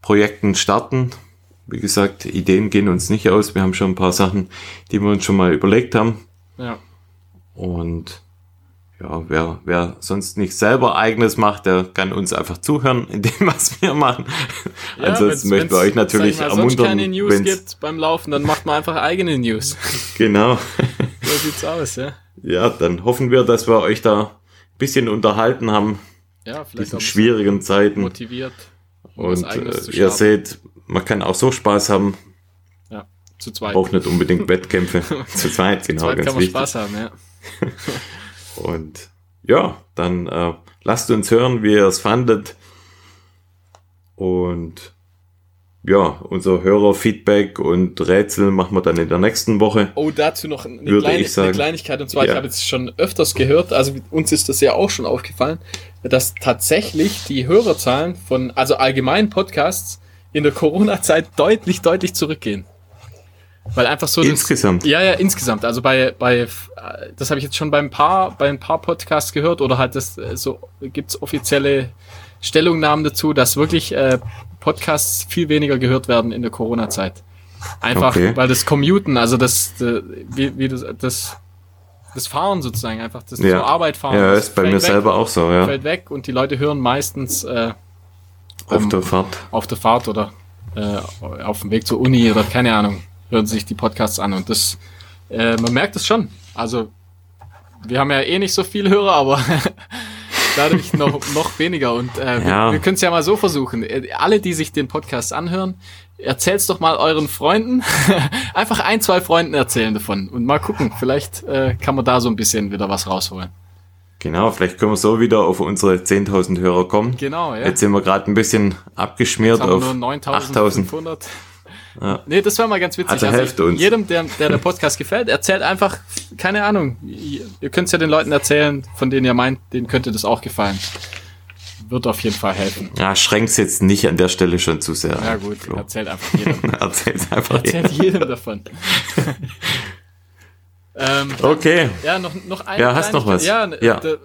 Projekten starten. Wie gesagt, Ideen gehen uns nicht aus. Wir haben schon ein paar Sachen, die wir uns schon mal überlegt haben. Ja. Und ja, wer, wer sonst nicht selber eigenes macht, der kann uns einfach zuhören in dem, was wir machen. Ja, Ansonsten möchten wir euch natürlich mal, ermuntern. keine News gibt beim Laufen, dann macht man einfach eigene News. Genau. So sieht's aus, ja. Ja, dann hoffen wir, dass wir euch da ein bisschen unterhalten haben, Ja, vielleicht auch diesen schwierigen Zeiten. motiviert, um Und zu äh, ihr seht, man kann auch so Spaß haben, Ja, zu zweit. braucht nicht unbedingt Wettkämpfe. Zu zweit, genau, zweit ganz kann man wichtig. Spaß haben, ja. Und ja, dann äh, lasst uns hören, wie ihr es fandet. Und ja, unser Hörerfeedback und Rätsel machen wir dann in der nächsten Woche. Oh, dazu noch eine, kleine, ich eine Kleinigkeit. Und zwar, ich Ja. habe jetzt schon öfters gehört, also uns ist das ja auch schon aufgefallen, dass tatsächlich die Hörerzahlen von, also allgemein Podcasts, in der Corona-Zeit deutlich, deutlich zurückgehen. Weil einfach so das- Insgesamt. ja, ja, insgesamt. Also bei, bei das habe ich jetzt schon bei ein paar, bei ein paar Podcasts gehört oder halt das äh, so gibt's offizielle Stellungnahmen dazu, dass wirklich äh, Podcasts viel weniger gehört werden in der Corona-Zeit. Einfach, Okay. weil das Commuten, also das, äh, wie, wie das, das, das Fahren sozusagen, einfach das Ja. zur Arbeit fahren. Ja, ist bei mir weg, selber auch so, ja. Fällt weg und die Leute hören meistens äh, Auf ähm, der Fahrt. auf der Fahrt oder äh, auf dem Weg zur Uni oder keine Ahnung, hören sich die Podcasts an und das, äh, man merkt es schon. Also wir haben ja eh nicht so viele Hörer, aber dadurch noch, noch weniger und äh, Ja. wir, wir können es ja mal so versuchen. Äh, Alle, die sich den Podcast anhören, erzähl's doch mal euren Freunden. Einfach ein, zwei Freunden erzählen davon und mal gucken, vielleicht äh, kann man da so ein bisschen wieder was rausholen. Genau, vielleicht können wir so wieder auf unsere 10.000 Hörer kommen. Genau, ja. Jetzt sind wir gerade ein bisschen abgeschmiert auf nur 8.000. 9.500. Ja. Nee, das wäre mal ganz witzig. Also helft uns. Jedem, der, der der Podcast gefällt, erzählt einfach, keine Ahnung, ihr, könnt es ja den Leuten erzählen, von denen ihr meint, denen könnte das auch gefallen. Wird auf jeden Fall helfen. Ja, schränk's jetzt nicht an der Stelle schon zu sehr. Ja gut, Flo. erzählt einfach jedem. Erzähl's einfach. Erzählt jedem davon. ähm, Okay. Ja, noch, noch ein Ja, hast noch was? Ja, Ja. äh,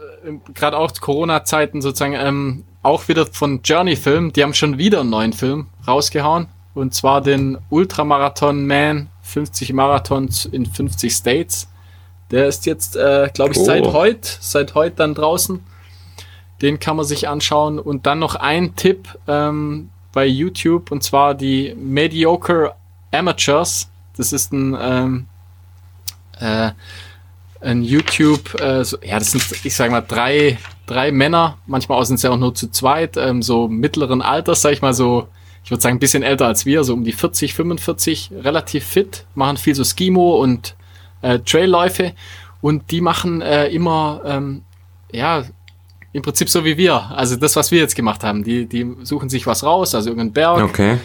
gerade auch Corona-Zeiten sozusagen, ähm, auch wieder von Journey-Film. Die haben schon wieder einen neuen Film rausgehauen. Und zwar den Ultramarathon Man 50 Marathons in 50 States. Der ist jetzt, äh, glaube ich, Oh. seit heute, seit heute dann draußen. Den kann man sich anschauen. Und dann noch ein Tipp ähm, bei YouTube, und zwar die Mediocre Amateurs. Das ist ein ähm, äh, ein YouTube, äh, so, ja, das sind, ich sag mal, drei, drei Männer, manchmal sind sie auch nur zu zweit, ähm, so mittleren Alters, sag ich mal, so, ich würde sagen, ein bisschen älter als wir, so um die 40, 45, relativ fit, machen viel so Skimo und äh, Trailläufe und die machen äh, immer, ähm, ja, im Prinzip so wie wir, also das, was wir jetzt gemacht haben, die, die suchen sich was raus, also irgendeinen Berg, Okay.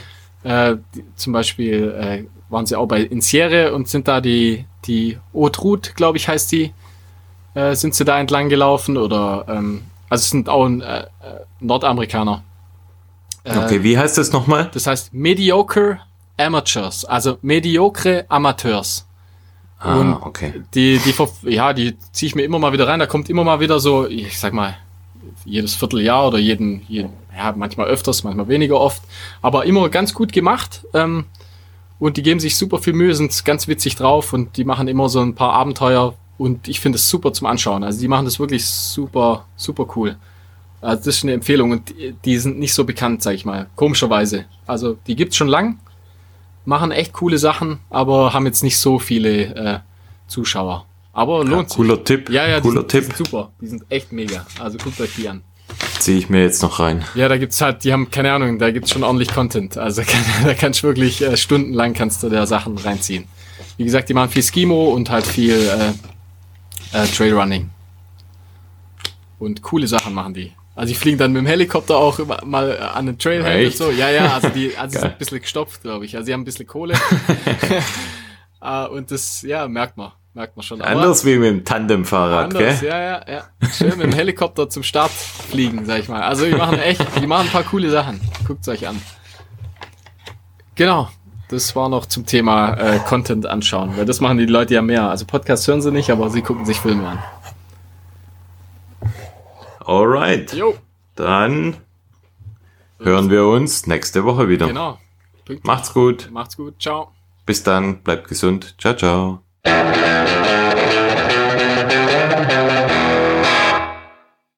äh, die, zum Beispiel äh, waren sie auch bei Insiere und sind da die, die Haute Route, glaube ich, heißt die, äh, sind sie da entlang gelaufen oder, ähm, also es sind auch ein, äh, äh, Nordamerikaner. Äh, Okay, wie heißt das nochmal? Das heißt Mediocre Amateurs, also mediocre Amateurs. Ah, und- okay. Die, die, ja, die ziehe ich mir immer mal wieder rein. Da kommt immer mal wieder so, ich sag mal, jedes Vierteljahr oder jeden, jeden ja, manchmal öfters, manchmal weniger oft, aber immer ganz gut gemacht. Ähm, und die geben sich super viel Mühe, sind ganz witzig drauf und die machen immer so ein paar Abenteuer und ich finde es super zum Anschauen. Also die machen das wirklich super, super cool. Also das ist eine Empfehlung und die, die sind nicht so bekannt, sag ich mal, komischerweise. Also die gibt's schon lang, machen echt coole Sachen, aber haben jetzt nicht so viele äh, Zuschauer. Aber lohnt sich. Cooler Tipp. Ja, ja, die Cooler sind, die Tipp. sind super. Die sind echt mega. Also guckt euch die an. Ziehe ich mir jetzt noch rein. Ja, da gibt's halt, die haben, keine Ahnung, da gibt's schon ordentlich Content. Also kann, da kannst du wirklich äh, stundenlang kannst du da Sachen reinziehen. Wie gesagt, die machen viel Skimo und halt viel äh, äh, Trailrunning. Und coole Sachen machen die. Also die fliegen dann mit dem Helikopter auch immer mal äh, an den Trailhead und so. Ja, ja, also die also sind ein bisschen gestopft, glaube ich. Also sie haben ein bisschen Kohle. äh, und das, ja, merkt man. Merkt man schon. Anders wie mit dem Tandemfahrrad, Anders, gell? ja, ja, ja. Schön mit dem Helikopter zum Start fliegen, sag ich mal. Also die machen echt, die machen ein paar coole Sachen. Guckt's euch an. Genau. Das war noch zum Thema äh, Content anschauen, weil das machen die Leute ja mehr. Also Podcasts hören sie nicht, aber sie gucken sich Filme an. Alright. Jo, Dann hören wir uns nächste Woche wieder. genau. Macht's gut. Macht's gut. Ciao. Bis dann. Bleibt gesund. Ciao, ciao.